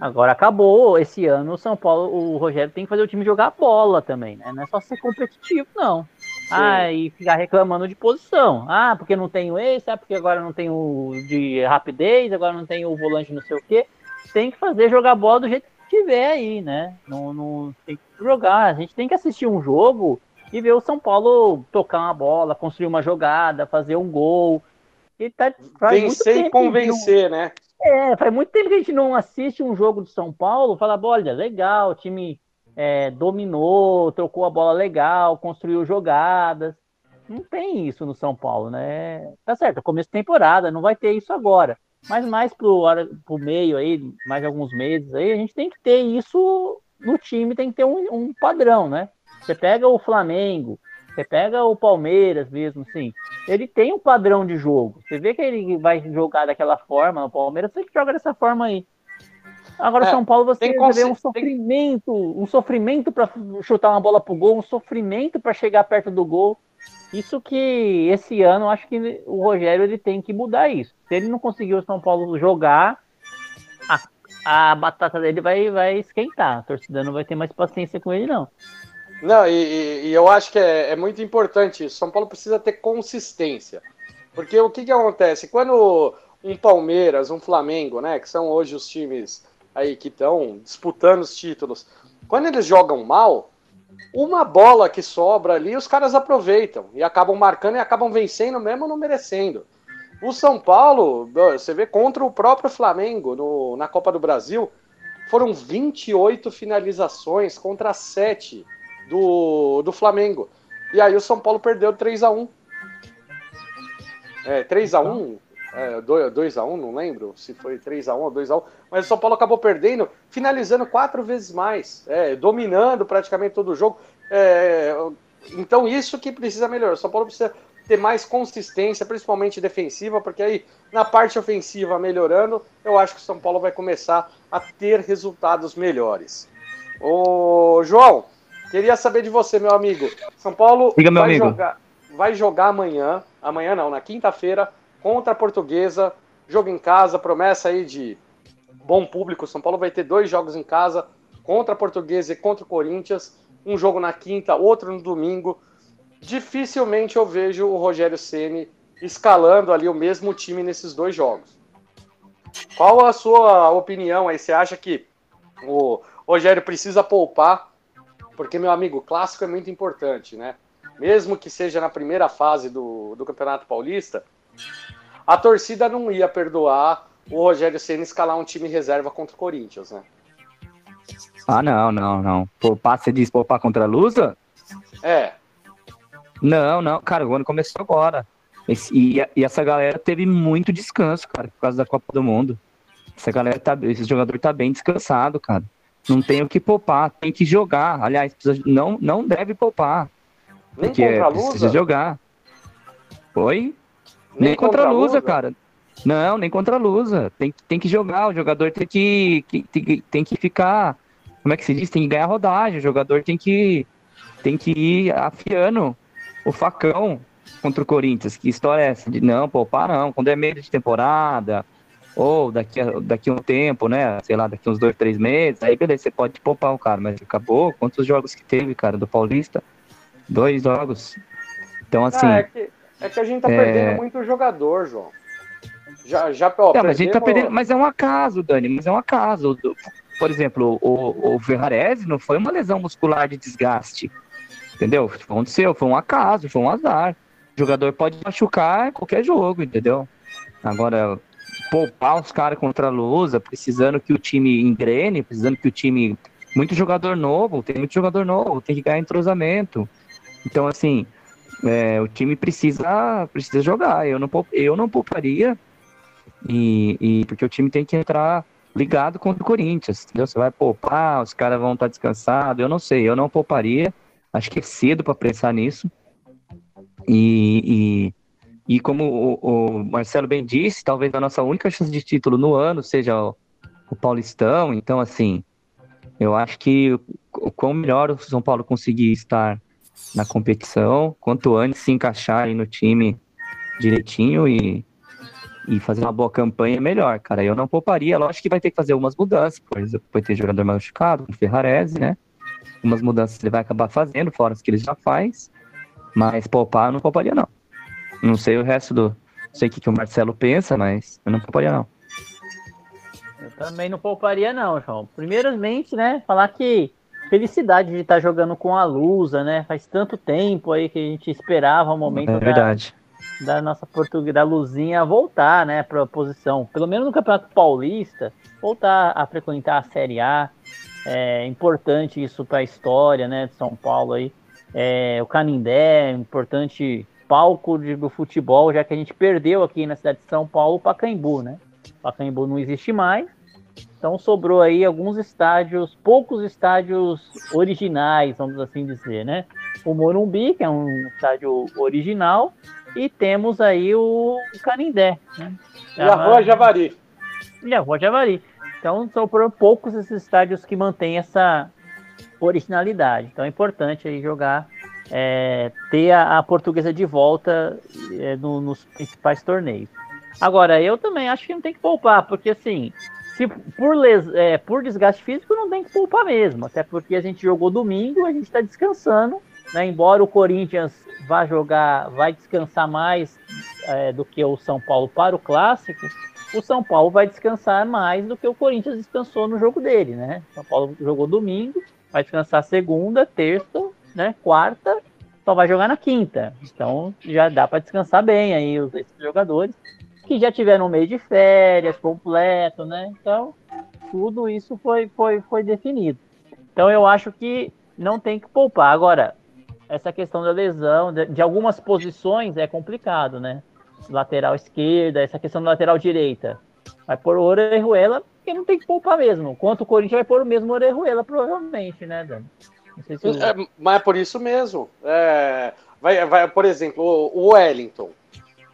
Agora acabou esse ano, o São Paulo, o Rogério tem que fazer o time jogar bola também, né? Não é só ser competitivo, não. Sim. Ah, e ficar reclamando de posição. Ah, porque não tem o esse, ah, porque agora não tem o de rapidez, agora não tem o volante não sei o quê. Tem que fazer jogar bola do jeito que tiver aí, né? Não, não tem que jogar. A gente tem que assistir um jogo e ver o São Paulo tocar uma bola, construir uma jogada, fazer um gol. Ele tá, Vencer e convencer, né? É, faz muito tempo que a gente não assiste um jogo do São Paulo, fala, olha, legal, o time é, dominou, trocou a bola legal, construiu jogadas. Não tem isso no São Paulo, né? Tá certo, começo de temporada, não vai ter isso agora. Mas mais pro, pro meio aí, mais alguns meses aí, a gente tem que ter isso no time, tem que ter um, um padrão, né? Você pega o Flamengo, você pega o Palmeiras mesmo, assim, ele tem um padrão de jogo. Você vê que ele vai jogar daquela forma, o Palmeiras que joga dessa forma aí. Agora, é, São Paulo, você vê um sofrimento, um sofrimento para chutar uma bola pro gol, um sofrimento para chegar perto do gol. Isso que esse ano acho que o Rogério ele tem que mudar isso. Se ele não conseguiu o São Paulo jogar, a, a batata dele vai, vai esquentar. A torcida não vai ter mais paciência com ele, não. Não, e, e eu acho que é, é, muito importante isso. São Paulo precisa ter consistência. Porque o que, que acontece? Quando um Palmeiras, um Flamengo, né, que são hoje os times aí que estão disputando os títulos, quando eles jogam mal, uma bola que sobra ali, os caras aproveitam e acabam marcando e acabam vencendo mesmo não merecendo. O São Paulo, você vê contra o próprio Flamengo no, na Copa do Brasil, foram 28 finalizações contra 7 do, do Flamengo. E aí o São Paulo perdeu 3 a 1 É, 3 a 1 é, 2 a 1 não lembro se foi 3 a 1 ou 2 a 1 mas o São Paulo acabou perdendo, finalizando quatro vezes mais, é, dominando praticamente todo o jogo. É, então isso que precisa melhorar. O São Paulo precisa ter mais consistência, principalmente defensiva, porque aí na parte ofensiva melhorando, eu acho que o São Paulo vai começar a ter resultados melhores. Ô, João, Queria saber de você, meu amigo. São Paulo Diga, vai, amigo. Jogar, vai jogar amanhã, amanhã não, na quinta-feira, contra a Portuguesa, jogo em casa, promessa aí de bom público. São Paulo vai ter dois jogos em casa, contra a Portuguesa e contra o Corinthians. Um jogo na quinta, outro no domingo. Dificilmente eu vejo o Rogério Ceni escalando ali o mesmo time nesses dois jogos. Qual a sua opinião aí? Você acha que o Rogério precisa poupar porque, meu amigo, clássico é muito importante, né? Mesmo que seja na primeira fase do, do Campeonato Paulista, a torcida não ia perdoar o Rogério Senna escalar um time reserva contra o Corinthians, né? Ah, não, não, não. Poupar, você diz poupar contra a Lusa? É. Não, não, cara, o ano começou agora. Esse, e, e, essa galera teve muito descanso, cara, por causa da Copa do Mundo. Essa galera tá, esse jogador tá bem descansado, cara. Não tem o que poupar, tem que jogar. Aliás, precisa, não, não deve poupar. Nem porque contra precisa jogar. Oi? Nem, nem contra, a Lusa, cara. Não, nem contra a Lusa. Tem, tem que jogar. O jogador tem que, que, tem, tem que ficar. Como é que se diz? Tem que ganhar rodagem. O jogador tem que, tem que ir afiando o facão contra o Corinthians. Que história é essa? De não, poupar não. Quando é meio de temporada, ou daqui a, daqui a um tempo, né? Sei lá, daqui uns dois, três meses, aí beleza, você pode poupar o cara, mas acabou. Quantos jogos que teve, cara, do Paulista? Dois jogos. Então, assim. Ah, é, que, é que a gente tá é... perdendo muito jogador, João. Já, já ó, é, mas a gente tá perdendo, mas é um acaso, Dani, mas é um acaso. Por exemplo, o, o Ferrarese não foi uma lesão muscular de desgaste. Entendeu? Aconteceu, foi um acaso, foi um azar. O jogador pode machucar qualquer jogo, entendeu? Agora, poupar os caras contra a Lusa, precisando que o time engrene, precisando que o time. Muito jogador novo, tem muito jogador novo, tem que ganhar entrosamento. Então, assim, é, o time precisa, precisa jogar. Eu não, eu não pouparia, e, e, porque o time tem que entrar ligado contra o Corinthians. Entendeu? Você vai poupar, os caras vão estar descansados. Eu não sei, eu não pouparia. Acho que é cedo para pensar nisso. E, e como o, o, Marcelo bem disse, talvez a nossa única chance de título no ano seja o, o Paulistão. Então, assim, eu acho que o quão melhor o São Paulo conseguir estar na competição, quanto antes se encaixar no time direitinho e, e fazer uma boa campanha, melhor, cara. Eu não pouparia, lógico que vai ter que fazer algumas mudanças, por exemplo, vai ter jogador machucado, o Ferrarese, né? Umas mudanças ele vai acabar fazendo, fora as que ele já faz, mas poupar não pouparia, não. Não sei o resto do. Não sei o que, que o Marcelo pensa, mas eu não pouparia, não. Eu também não pouparia, não, João. Primeiramente, né, falar que felicidade de estar jogando com a Lusa, né? Faz tanto tempo aí que a gente esperava o momento é verdade. da nossa portuguesa, da Luzinha voltar, né, para a posição, pelo menos no Campeonato Paulista, voltar a frequentar a Série A. É importante isso para a história, né, de São Paulo aí. É, o Canindé, importante palco de, do futebol, já que a gente perdeu aqui na cidade de São Paulo o Pacaembu, né? O Pacaembu não existe mais, então sobrou aí alguns estádios, poucos estádios originais, vamos assim dizer, né? O Morumbi, que é um estádio original, e temos aí o Canindé. Né? E a Rua Javari. E a Rua Javari. Então sobrou poucos esses estádios que mantêm essa originalidade. Então é importante aí jogar, é, ter a, a, portuguesa de volta é, no, nos principais torneios. Agora, eu também acho que não tem que poupar, porque assim, se por, les, é, por desgaste físico não tem que poupar mesmo, até porque a gente jogou domingo, a gente está descansando, né? Embora o Corinthians vá jogar, vai descansar mais é, do que o São Paulo para o clássico, o São Paulo vai descansar mais do que o Corinthians descansou no jogo dele, né? São Paulo jogou domingo, vai descansar segunda, terça, né? Quarta, só vai jogar na quinta. Então já dá para descansar bem aí os jogadores que já tiveram um mês de férias completo, né? Então tudo isso foi foi foi definido. Então eu acho que não tem que poupar. Agora, essa questão da lesão, de, de, algumas posições é complicado, né? Lateral esquerda, essa questão da lateral direita. Vai pôr o Orejuela, porque não tem que poupar mesmo. Quanto o Corinthians vai pôr o mesmo Orejuela, provavelmente, né, Dani? Se é, mas é por isso mesmo. É, vai, vai, por exemplo, o Wellington.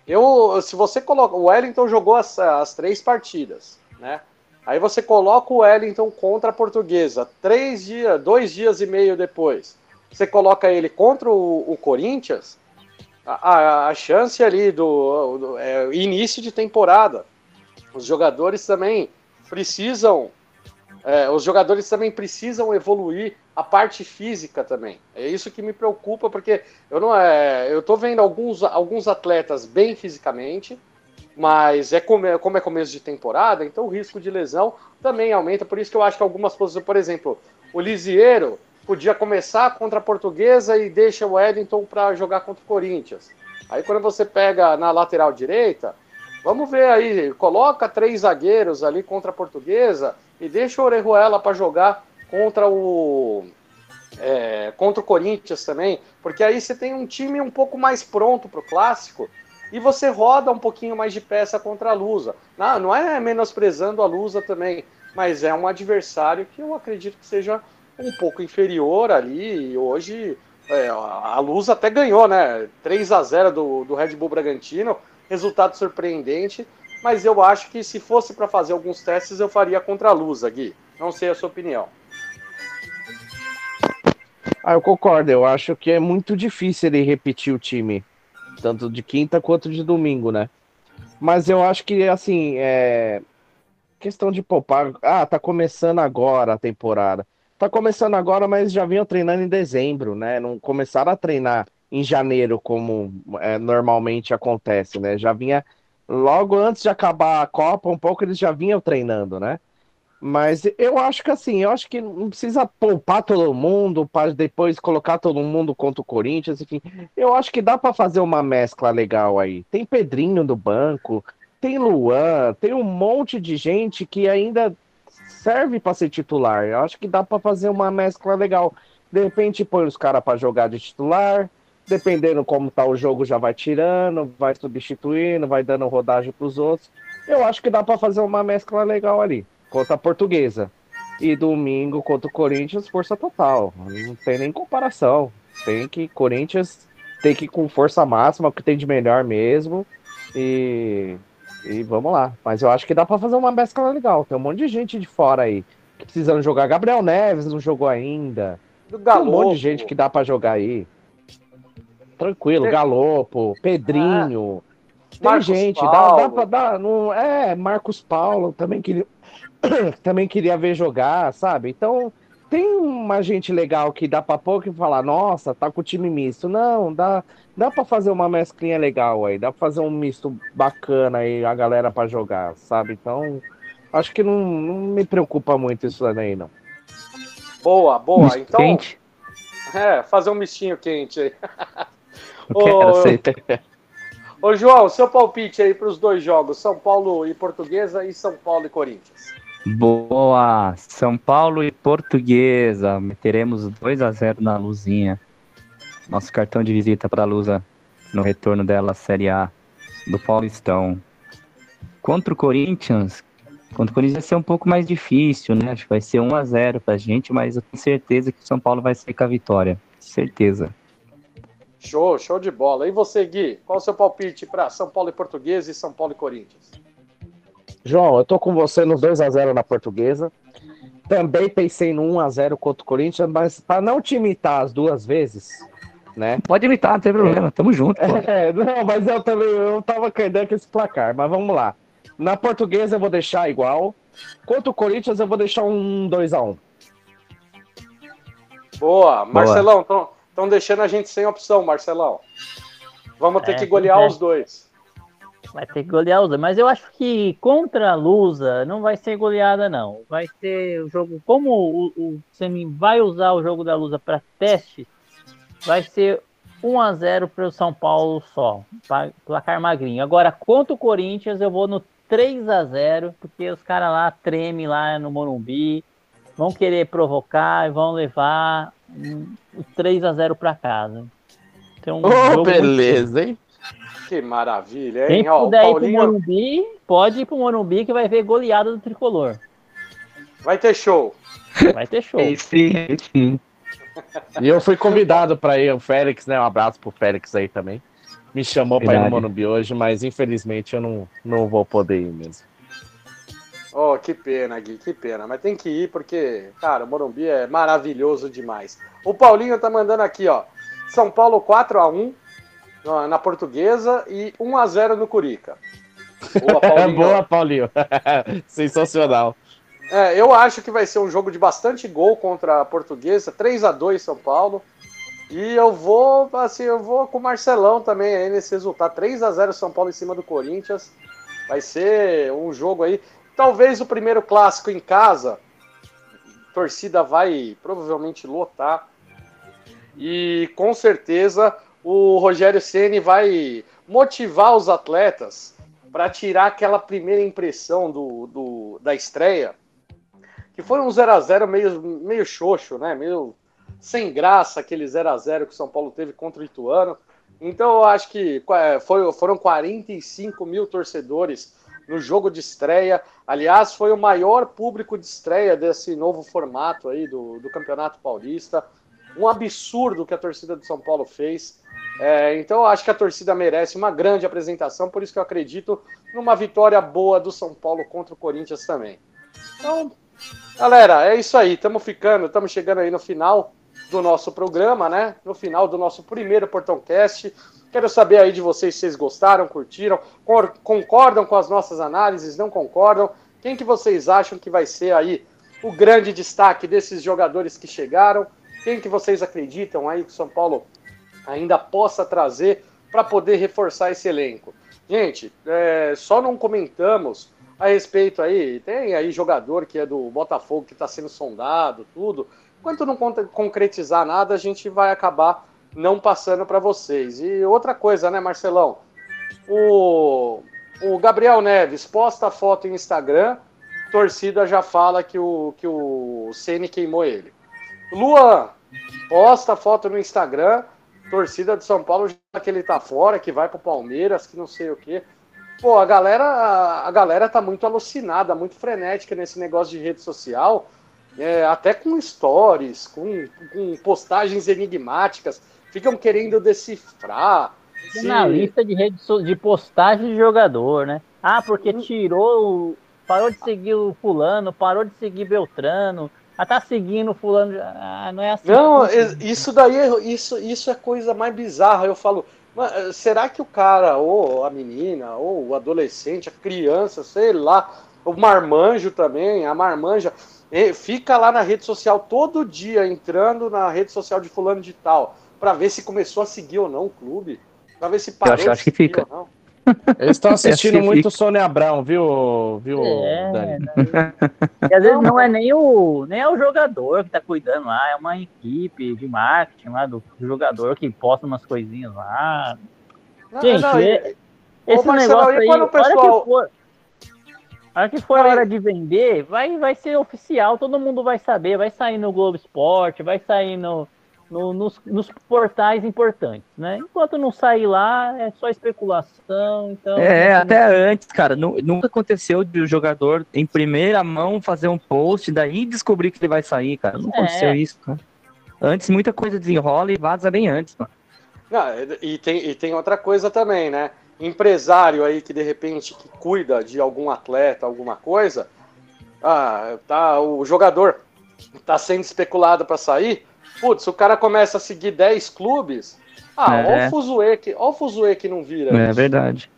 Eu, se você coloca. O Wellington jogou as, as três partidas, né? Aí você coloca o Wellington contra a portuguesa, três dias, dois dias e meio depois você coloca ele contra o, o Corinthians, a, a, chance ali do, do é, início de temporada. Os jogadores também precisam. É, os jogadores também precisam evoluir a parte física também. É isso que me preocupa, porque eu não é, eu tô vendo alguns, alguns atletas bem fisicamente, mas é como, como é começo de temporada, então o risco de lesão também aumenta. Por isso que eu acho que algumas posições, por exemplo, o Lisieiro, podia começar contra a Portuguesa e deixa o Edington para jogar contra o Corinthians. Aí quando você pega na lateral direita, vamos ver aí, coloca três zagueiros ali contra a Portuguesa e deixa o Orejuela para jogar contra o é, contra o Corinthians também, porque aí você tem um time um pouco mais pronto para o clássico e você roda um pouquinho mais de peça contra a Lusa. Não, não é menosprezando a Lusa também, mas é um adversário que eu acredito que seja um pouco inferior ali. E hoje é, a Luz até ganhou, né? 3 a 0 do, do Red Bull Bragantino, resultado surpreendente. Mas eu acho que se fosse para fazer alguns testes, eu faria contra a Luz, Gui. Não sei a sua opinião. Ah, eu concordo. Eu acho que é muito difícil ele repetir o time, tanto de quinta quanto de domingo, né? Mas eu acho que, assim, é. Questão de poupar. Ah, tá começando agora a temporada. Tá começando agora, mas já vinham treinando em dezembro, né? Não começaram a treinar em janeiro, como é, normalmente acontece, né? Já vinha logo antes de acabar a Copa, um pouco eles já vinham treinando, né? Mas eu acho que assim, eu acho que não precisa poupar todo mundo para depois colocar todo mundo contra o Corinthians, enfim. Eu acho que dá para fazer uma mescla legal aí. Tem Pedrinho do banco, tem Luan, tem um monte de gente que ainda serve para ser titular. Eu acho que dá para fazer uma mescla legal. De repente põe os caras para jogar de titular, dependendo como tá o jogo já vai tirando, vai substituindo, vai dando rodagem para os outros. Eu acho que dá para fazer uma mescla legal ali, contra a Portuguesa. E domingo contra o Corinthians, força total. Não tem nem comparação. Tem que Corinthians tem que ir com força máxima, o que tem de melhor mesmo. E e vamos lá. Mas eu acho que dá para fazer uma mescla legal. Tem um monte de gente de fora aí que precisando jogar. Gabriel Neves não jogou ainda. Do Tem um monte de gente que dá para jogar aí. Tranquilo, Galopo, Pedrinho. Ah, Tem Marcos gente, Paulo. dá, dá pra dar. Não, é, Marcos Paulo também queria, também queria ver jogar, sabe? Então, tem uma gente legal que dá pra pouco e falar, nossa, tá com o time misto. Não, dá, dá pra fazer uma mesclinha legal aí, dá pra fazer um misto bacana aí, a galera pra jogar, sabe? Então, acho que não, não me preocupa muito isso daí, não. Boa, boa. Misto então. Quente. É, fazer um mistinho quente aí. Eu quero, Ô, Ô, João, seu palpite aí para os dois jogos, São Paulo e Portuguesa e São Paulo e Corinthians. Boa! São Paulo e Portuguesa. Meteremos 2 a 0 na Luzinha. Nosso cartão de visita para a Lusa no retorno dela à Série A do Paulistão. Contra o Corinthians, contra o Corinthians vai ser um pouco mais difícil, né? Acho que vai ser 1 a 0 pra gente, mas eu tenho certeza que o São Paulo vai sair com a vitória. Certeza. Show, show de bola. E você, Gui, qual o seu palpite para São Paulo e Portuguesa e São Paulo e Corinthians? João, eu tô com você no 2 a 0 na Portuguesa. Também pensei no 1 a 0 contra o Corinthians, mas para não te imitar as duas vezes, né? Pode imitar, não tem problema. Tamo junto. Pô. É, não, mas eu também eu tava querendo com esse placar, mas vamos lá. Na Portuguesa eu vou deixar igual. Contra o Corinthians eu vou deixar um 2 a 1. Boa, Marcelão, estão deixando a gente sem opção, Marcelão. Vamos ter É, que golear é. os dois. Vai ter que golear os dois. Mas eu acho que contra a Lusa não vai ser goleada, não. Vai ser o jogo. Como o, o Semi vai usar o jogo da Lusa para teste, vai ser 1 a 0 para o São Paulo só. Placar magrinho. Agora, contra o Corinthians, eu vou no 3 a 0 porque os caras lá tremem lá no Morumbi. Vão querer provocar e vão levar 3 a 0 para casa. Então, muito beleza, hein? Que maravilha, quem hein? Ó, o puder ir pro Morumbi, pode ir pro Morumbi que vai ver goleada do tricolor. vai ter show. Vai ter show. Sim, sim. E eu fui convidado para ir, o Félix, né? Um abraço pro Félix aí também. Me chamou para ir no. Morumbi hoje, mas infelizmente eu não, não vou poder ir mesmo. Oh, que pena, Gui, que pena. Mas tem que ir porque, cara, o Morumbi é maravilhoso demais. O Paulinho tá mandando aqui, ó. São Paulo 4x1 na, na portuguesa e 1x0 no Curica. Boa, Paulinho. Boa, Paulinho. Sensacional. É, eu acho que vai ser um jogo de bastante gol contra a Portuguesa, 3 a 2 São Paulo. E eu vou, assim, eu vou com o Marcelão também aí nesse resultado, 3 a 0 São Paulo em cima do Corinthians. Vai ser um jogo aí, talvez o primeiro clássico em casa. A torcida vai provavelmente lotar. E com certeza o Rogério Ceni vai motivar os atletas para tirar aquela primeira impressão do, do- da estreia, que foi um 0 a 0 meio, meio xoxo, né? Meio sem graça aquele 0 a 0 que o São Paulo teve contra o Ituano. Então eu acho que é, foi, foram 45 mil torcedores no jogo de estreia. Aliás, foi o maior público de estreia desse novo formato aí do, do Campeonato Paulista. Um absurdo que a torcida do São Paulo fez. É, então eu acho que a torcida merece uma grande apresentação, por isso que eu acredito numa vitória boa do São Paulo contra o Corinthians também. Então, galera, é isso aí. Estamos ficando, estamos chegando aí no final do nosso programa, né? No final do nosso primeiro Portão Cast. Quero saber aí de vocês se vocês gostaram, curtiram, cor- concordam com as nossas análises, não concordam? Quem que vocês acham que vai ser aí o grande destaque desses jogadores que chegaram? Quem que vocês acreditam aí que o São Paulo ainda possa trazer para poder reforçar esse elenco? Gente, é, só não comentamos a respeito aí, tem aí jogador que é do Botafogo que está sendo sondado, tudo. Enquanto não con- concretizar nada, a gente vai acabar não passando para vocês. E outra coisa, né, Marcelão? O, o Gabriel Neves posta a foto em Instagram, torcida já fala que o, que o Ceni queimou ele. Luan posta a foto no Instagram, torcida de São Paulo já que ele tá fora, que vai pro Palmeiras, que não sei o quê. Pô, a galera, a galera tá muito alucinada, muito frenética nesse negócio de rede social, é, até com stories, com, com postagens enigmáticas, ficam querendo decifrar. se- Na lista de rede so- de postagem de jogador, né? Ah, porque Uhum. tirou, parou de seguir o fulano, parou de seguir Beltrano, ah, tá seguindo o fulano. Ah, não é assim. Não, isso daí, é- isso, isso é coisa mais bizarra. Eu falo, "Mas, será que o cara, ou a menina, ou o adolescente, a criança, sei lá, o marmanjo também, a marmanja, eh, fica lá na rede social todo dia entrando na rede social de fulano de tal, para ver se começou a seguir ou não o clube, para ver se parou acho- de acho que fica. ou não. Eles estão assistindo muito fica. Sônia Abrão, viu, viu É, Dani? E às vezes não é nem o, nem é o jogador que tá cuidando lá, é uma equipe de marketing lá do, do jogador que posta umas coisinhas lá. Não, Gente, não, é- Esse Marcelo, negócio aí, quando o pessoal- hora que for, a hora que for e- hora de vender, vai, vai ser oficial, todo mundo vai saber, vai sair no Globo Esporte, vai sair no, no- nos, nos portais importantes, né? Enquanto não sair lá, é só especulação, então... É, até antes, cara, nu- nunca aconteceu de o jogador em primeira mão fazer um post, daí descobrir que ele vai sair, cara. Não É. aconteceu isso, cara. Antes muita coisa desenrola e vaza bem antes, mano. Não, e, tem, e tem outra coisa também, né? Empresário aí que de repente que cuida de algum atleta, alguma coisa, ah, tá, o jogador tá sendo especulado para sair, putz, o cara começa a seguir 10 clubes, ah, É. olha o fuzuê que, o não vira. É isso. verdade.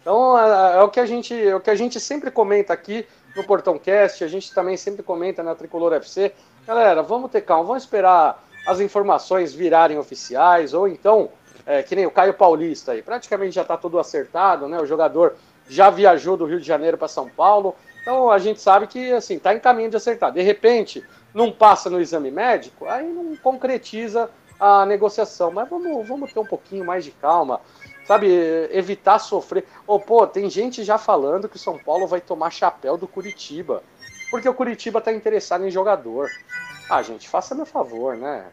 Então é, é o que a gente, é o que a gente sempre comenta aqui no Portão Cast, a gente também sempre comenta na Tricolor FC. Galera, vamos ter calma, vamos esperar as informações virarem oficiais, ou então, é, que nem o Caio Paulista aí, praticamente já está tudo acertado, né? O jogador já viajou do Rio de Janeiro para São Paulo, então a gente sabe que assim está em caminho de acertar. De repente, não passa no exame médico, aí não concretiza a negociação. Mas vamos, vamos ter um pouquinho mais de calma sabe, evitar sofrer. Ô, pô, tem gente já falando que o São Paulo vai tomar chapéu do Curitiba, porque o Curitiba tá interessado em jogador. Ah, gente, faça meu favor, né?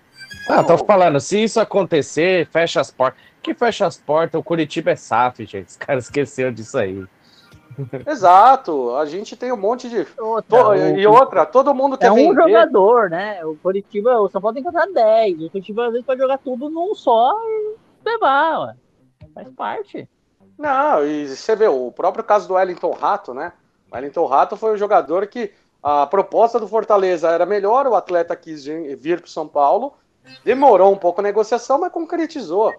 Ah, tô falando, se isso acontecer, fecha as portas. Que fecha as portas, o Curitiba é SAF, gente. Os caras esqueceram disso aí. Exato, a gente tem um monte de. Outra, To- o- E outra, todo mundo quer É um vender. jogador, né? O Curitiba, o São Paulo tem que contratar 10. O Curitiba às vezes pode jogar tudo num só e levar, ué. Faz parte. Não, e você vê, o próprio caso do Wellington Rato, né? O Wellington Rato foi um jogador que a proposta do Fortaleza era melhor, o atleta quis vir vir para o São Paulo, demorou um pouco a negociação, mas concretizou.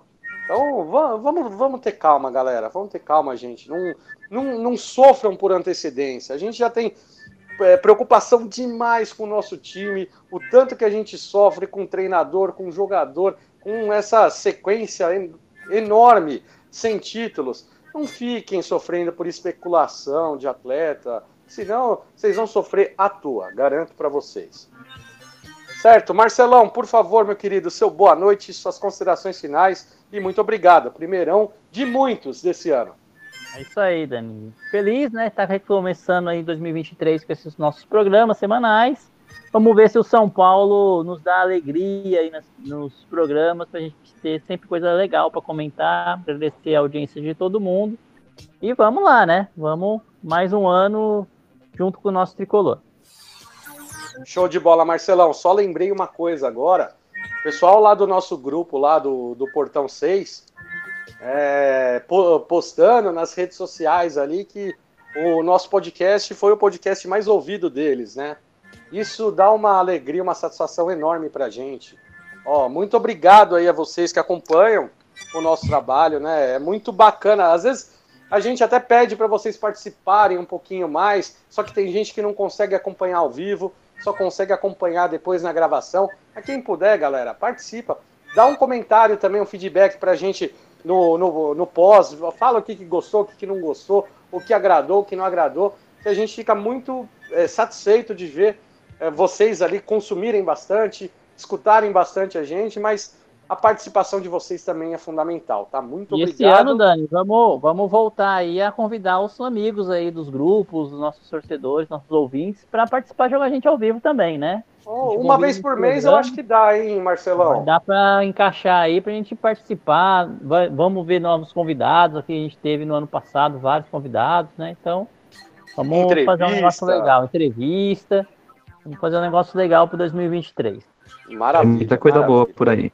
Então va- vamos, vamos ter calma, galera. Vamos ter calma, gente. Não, não, não sofram por antecedência. A gente já tem é, preocupação demais com o nosso time, o tanto que a gente sofre com o treinador, com o jogador, com essa sequência en- enorme, sem títulos. Não fiquem sofrendo por especulação de atleta, senão vocês vão sofrer à toa, garanto para vocês. Certo, Marcelão, por favor, meu querido, seu boa noite, suas considerações finais e muito obrigado. Primeirão de muitos desse ano. É isso aí, Dani. Feliz, né? Tá recomeçando aí 2023 com esses nossos programas semanais. Vamos ver se o São Paulo nos dá alegria aí nas- nos programas pra gente ter sempre coisa legal para comentar, agradecer a audiência de todo mundo. E vamos lá, né? Vamos mais um ano junto com o nosso tricolor. Show de bola, Marcelão. Só lembrei uma coisa agora. Pessoal lá do nosso grupo, lá do, do Portão 6, é, po- postando nas redes sociais ali que o nosso podcast foi o podcast mais ouvido deles, né? Isso dá uma alegria, uma satisfação enorme pra gente. Ó, muito obrigado aí a vocês que acompanham o nosso trabalho, né? É muito bacana. Às vezes a gente até pede para vocês participarem um pouquinho mais, só que tem gente que não consegue acompanhar ao vivo, só consegue acompanhar depois na gravação. A quem puder, galera, participa. Dá um comentário também, um feedback pra gente no, no, no pós. Fala o que, que gostou, o que, que não gostou, o que agradou, o que não agradou. Que a gente fica muito é, satisfeito de ver é, vocês ali consumirem bastante, escutarem bastante a gente, mas a participação de vocês também é fundamental, tá? Muito E esse obrigado. ano, Dani, vamos, vamos voltar aí a convidar os amigos aí dos grupos, os nossos torcedores, nossos ouvintes, para participar de jogar a gente ao vivo também, né? Oh, uma vez esse por mês eu acho que dá, hein, Marcelão? Dá para encaixar aí pra gente participar. Vai- vamos ver novos convidados. Aqui a gente teve no ano passado vários convidados, né? Então, vamos fazer um negócio Entrevista. legal. Entrevista. Vamos fazer um negócio legal pro 2023. Tem Maravilha. muita coisa boa maravilha. por aí.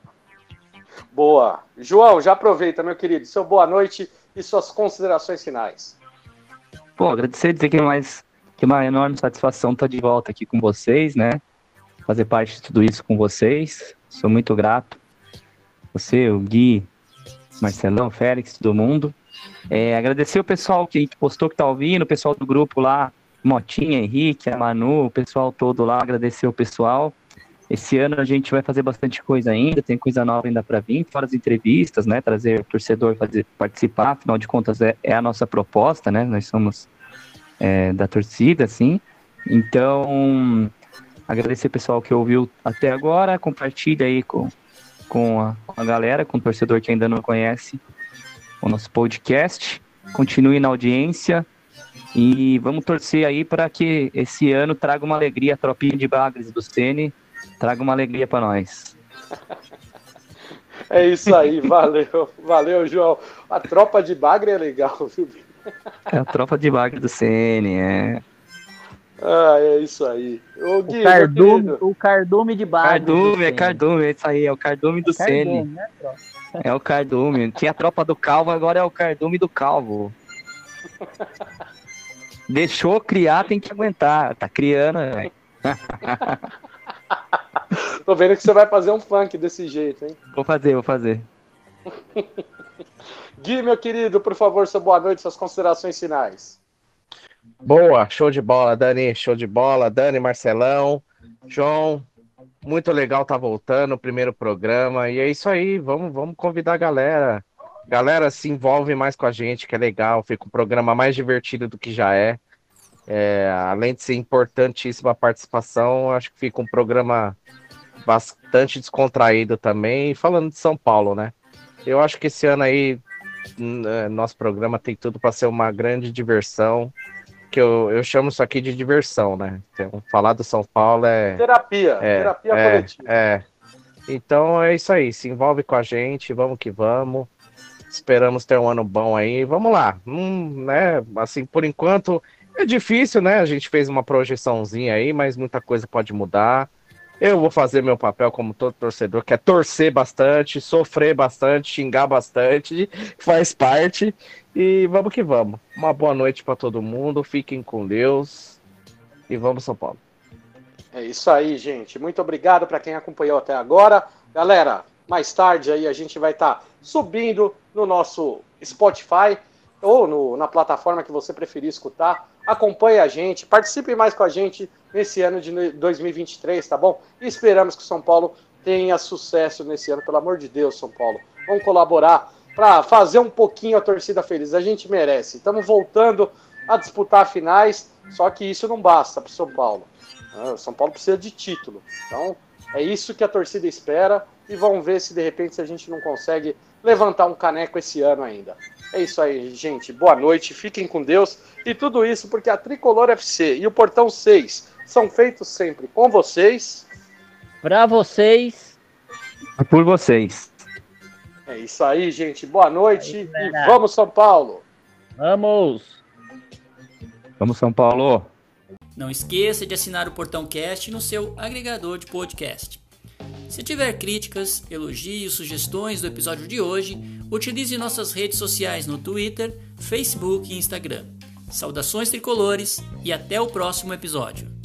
Boa. João, já aproveita, meu querido, seu boa noite e suas considerações finais. Pô, agradecer, dizer que é mais que é uma enorme satisfação estar de volta aqui com vocês, né? Fazer parte de tudo isso com vocês. Sou muito grato. Você, o Gui, Marcelão, Félix, todo mundo. É, agradecer o pessoal que postou que tá ouvindo, o pessoal do grupo lá, Motinha, Henrique, a Manu, o pessoal todo lá, agradecer o pessoal. Esse ano a gente vai fazer bastante coisa ainda, tem coisa nova ainda para vir, fora as entrevistas, né? Trazer o torcedor fazer, participar, afinal de contas é, é a nossa proposta, né? Nós somos é, da torcida, assim. Então, agradecer pessoal que ouviu até agora, compartilha aí com, com, a, com a galera, com o torcedor que ainda não conhece o nosso podcast. Continue na audiência e vamos torcer aí para que esse ano traga uma alegria a tropinha de Bagres do Sene, traga uma alegria para nós. É isso aí, valeu, valeu, João. A tropa de Bagre é legal, viu? É a tropa de Bagre do Sene, é. Ah, é isso aí. O, Gui, o, cardume, o cardume de Bagre. Cardume, é cardume, é isso aí, é o cardume do é Sene. Né, é o cardume. Tinha a tropa do Calvo, agora é o cardume do Calvo. Deixou criar, tem que aguentar. Tá criando, velho. Tô vendo que você vai fazer um funk desse jeito, hein? Vou fazer, vou fazer. Gui, meu querido, por favor, sua boa noite, suas considerações finais. Boa, show de bola, Dani, show de bola. Dani, Marcelão, João, muito legal tá voltando o primeiro programa. E é isso aí, vamos, vamos convidar a galera. Galera, se envolve mais com a gente, que é legal, fica um programa mais divertido do que já é. É além de ser importantíssima a participação, acho que fica um programa bastante descontraído também, falando de São Paulo, né? Eu acho que esse ano aí, é, nosso programa tem tudo para ser uma grande diversão que eu, eu chamo isso aqui de diversão, né? Então, falar do São Paulo é. Terapia, é, terapia é, coletiva. É. Então é isso aí, se envolve com a gente, vamos que vamos. Esperamos ter um ano bom aí. Vamos lá. Hum, né? Assim, por enquanto é difícil, né? A gente fez uma projeçãozinha aí, mas muita coisa pode mudar. Eu vou fazer meu papel como todo torcedor, que é torcer bastante, sofrer bastante, xingar bastante, faz parte. E vamos que vamos. Uma boa noite para todo mundo, fiquem com Deus e vamos São Paulo. É isso aí, gente. Muito obrigado para quem acompanhou até agora. Galera, mais tarde aí a gente vai estar tá subindo no nosso Spotify ou no, na plataforma que você preferir escutar. Acompanhe a gente, participe mais com a gente nesse ano de 2023, tá bom? E esperamos que São Paulo tenha sucesso nesse ano, pelo amor de Deus, São Paulo. Vamos colaborar para fazer um pouquinho a torcida feliz. A gente merece. Estamos voltando a disputar finais, só que isso não basta para São Paulo. Ah, São Paulo precisa de título. Então, é isso que a torcida espera e vamos ver se de repente a gente não consegue levantar um caneco esse ano ainda. É isso aí, gente. Boa noite, fiquem com Deus e tudo isso porque a Tricolor FC e o Portão 6 são feitos sempre com vocês. Para vocês. Por vocês. É isso aí, gente. Boa noite é e vamos, São Paulo. Vamos. Vamos, São Paulo. Não esqueça de assinar o Portão Cast no seu agregador de podcast. Se tiver críticas, elogios, sugestões do episódio de hoje, utilize nossas redes sociais no Twitter, Facebook e Instagram. Saudações tricolores e até o próximo episódio.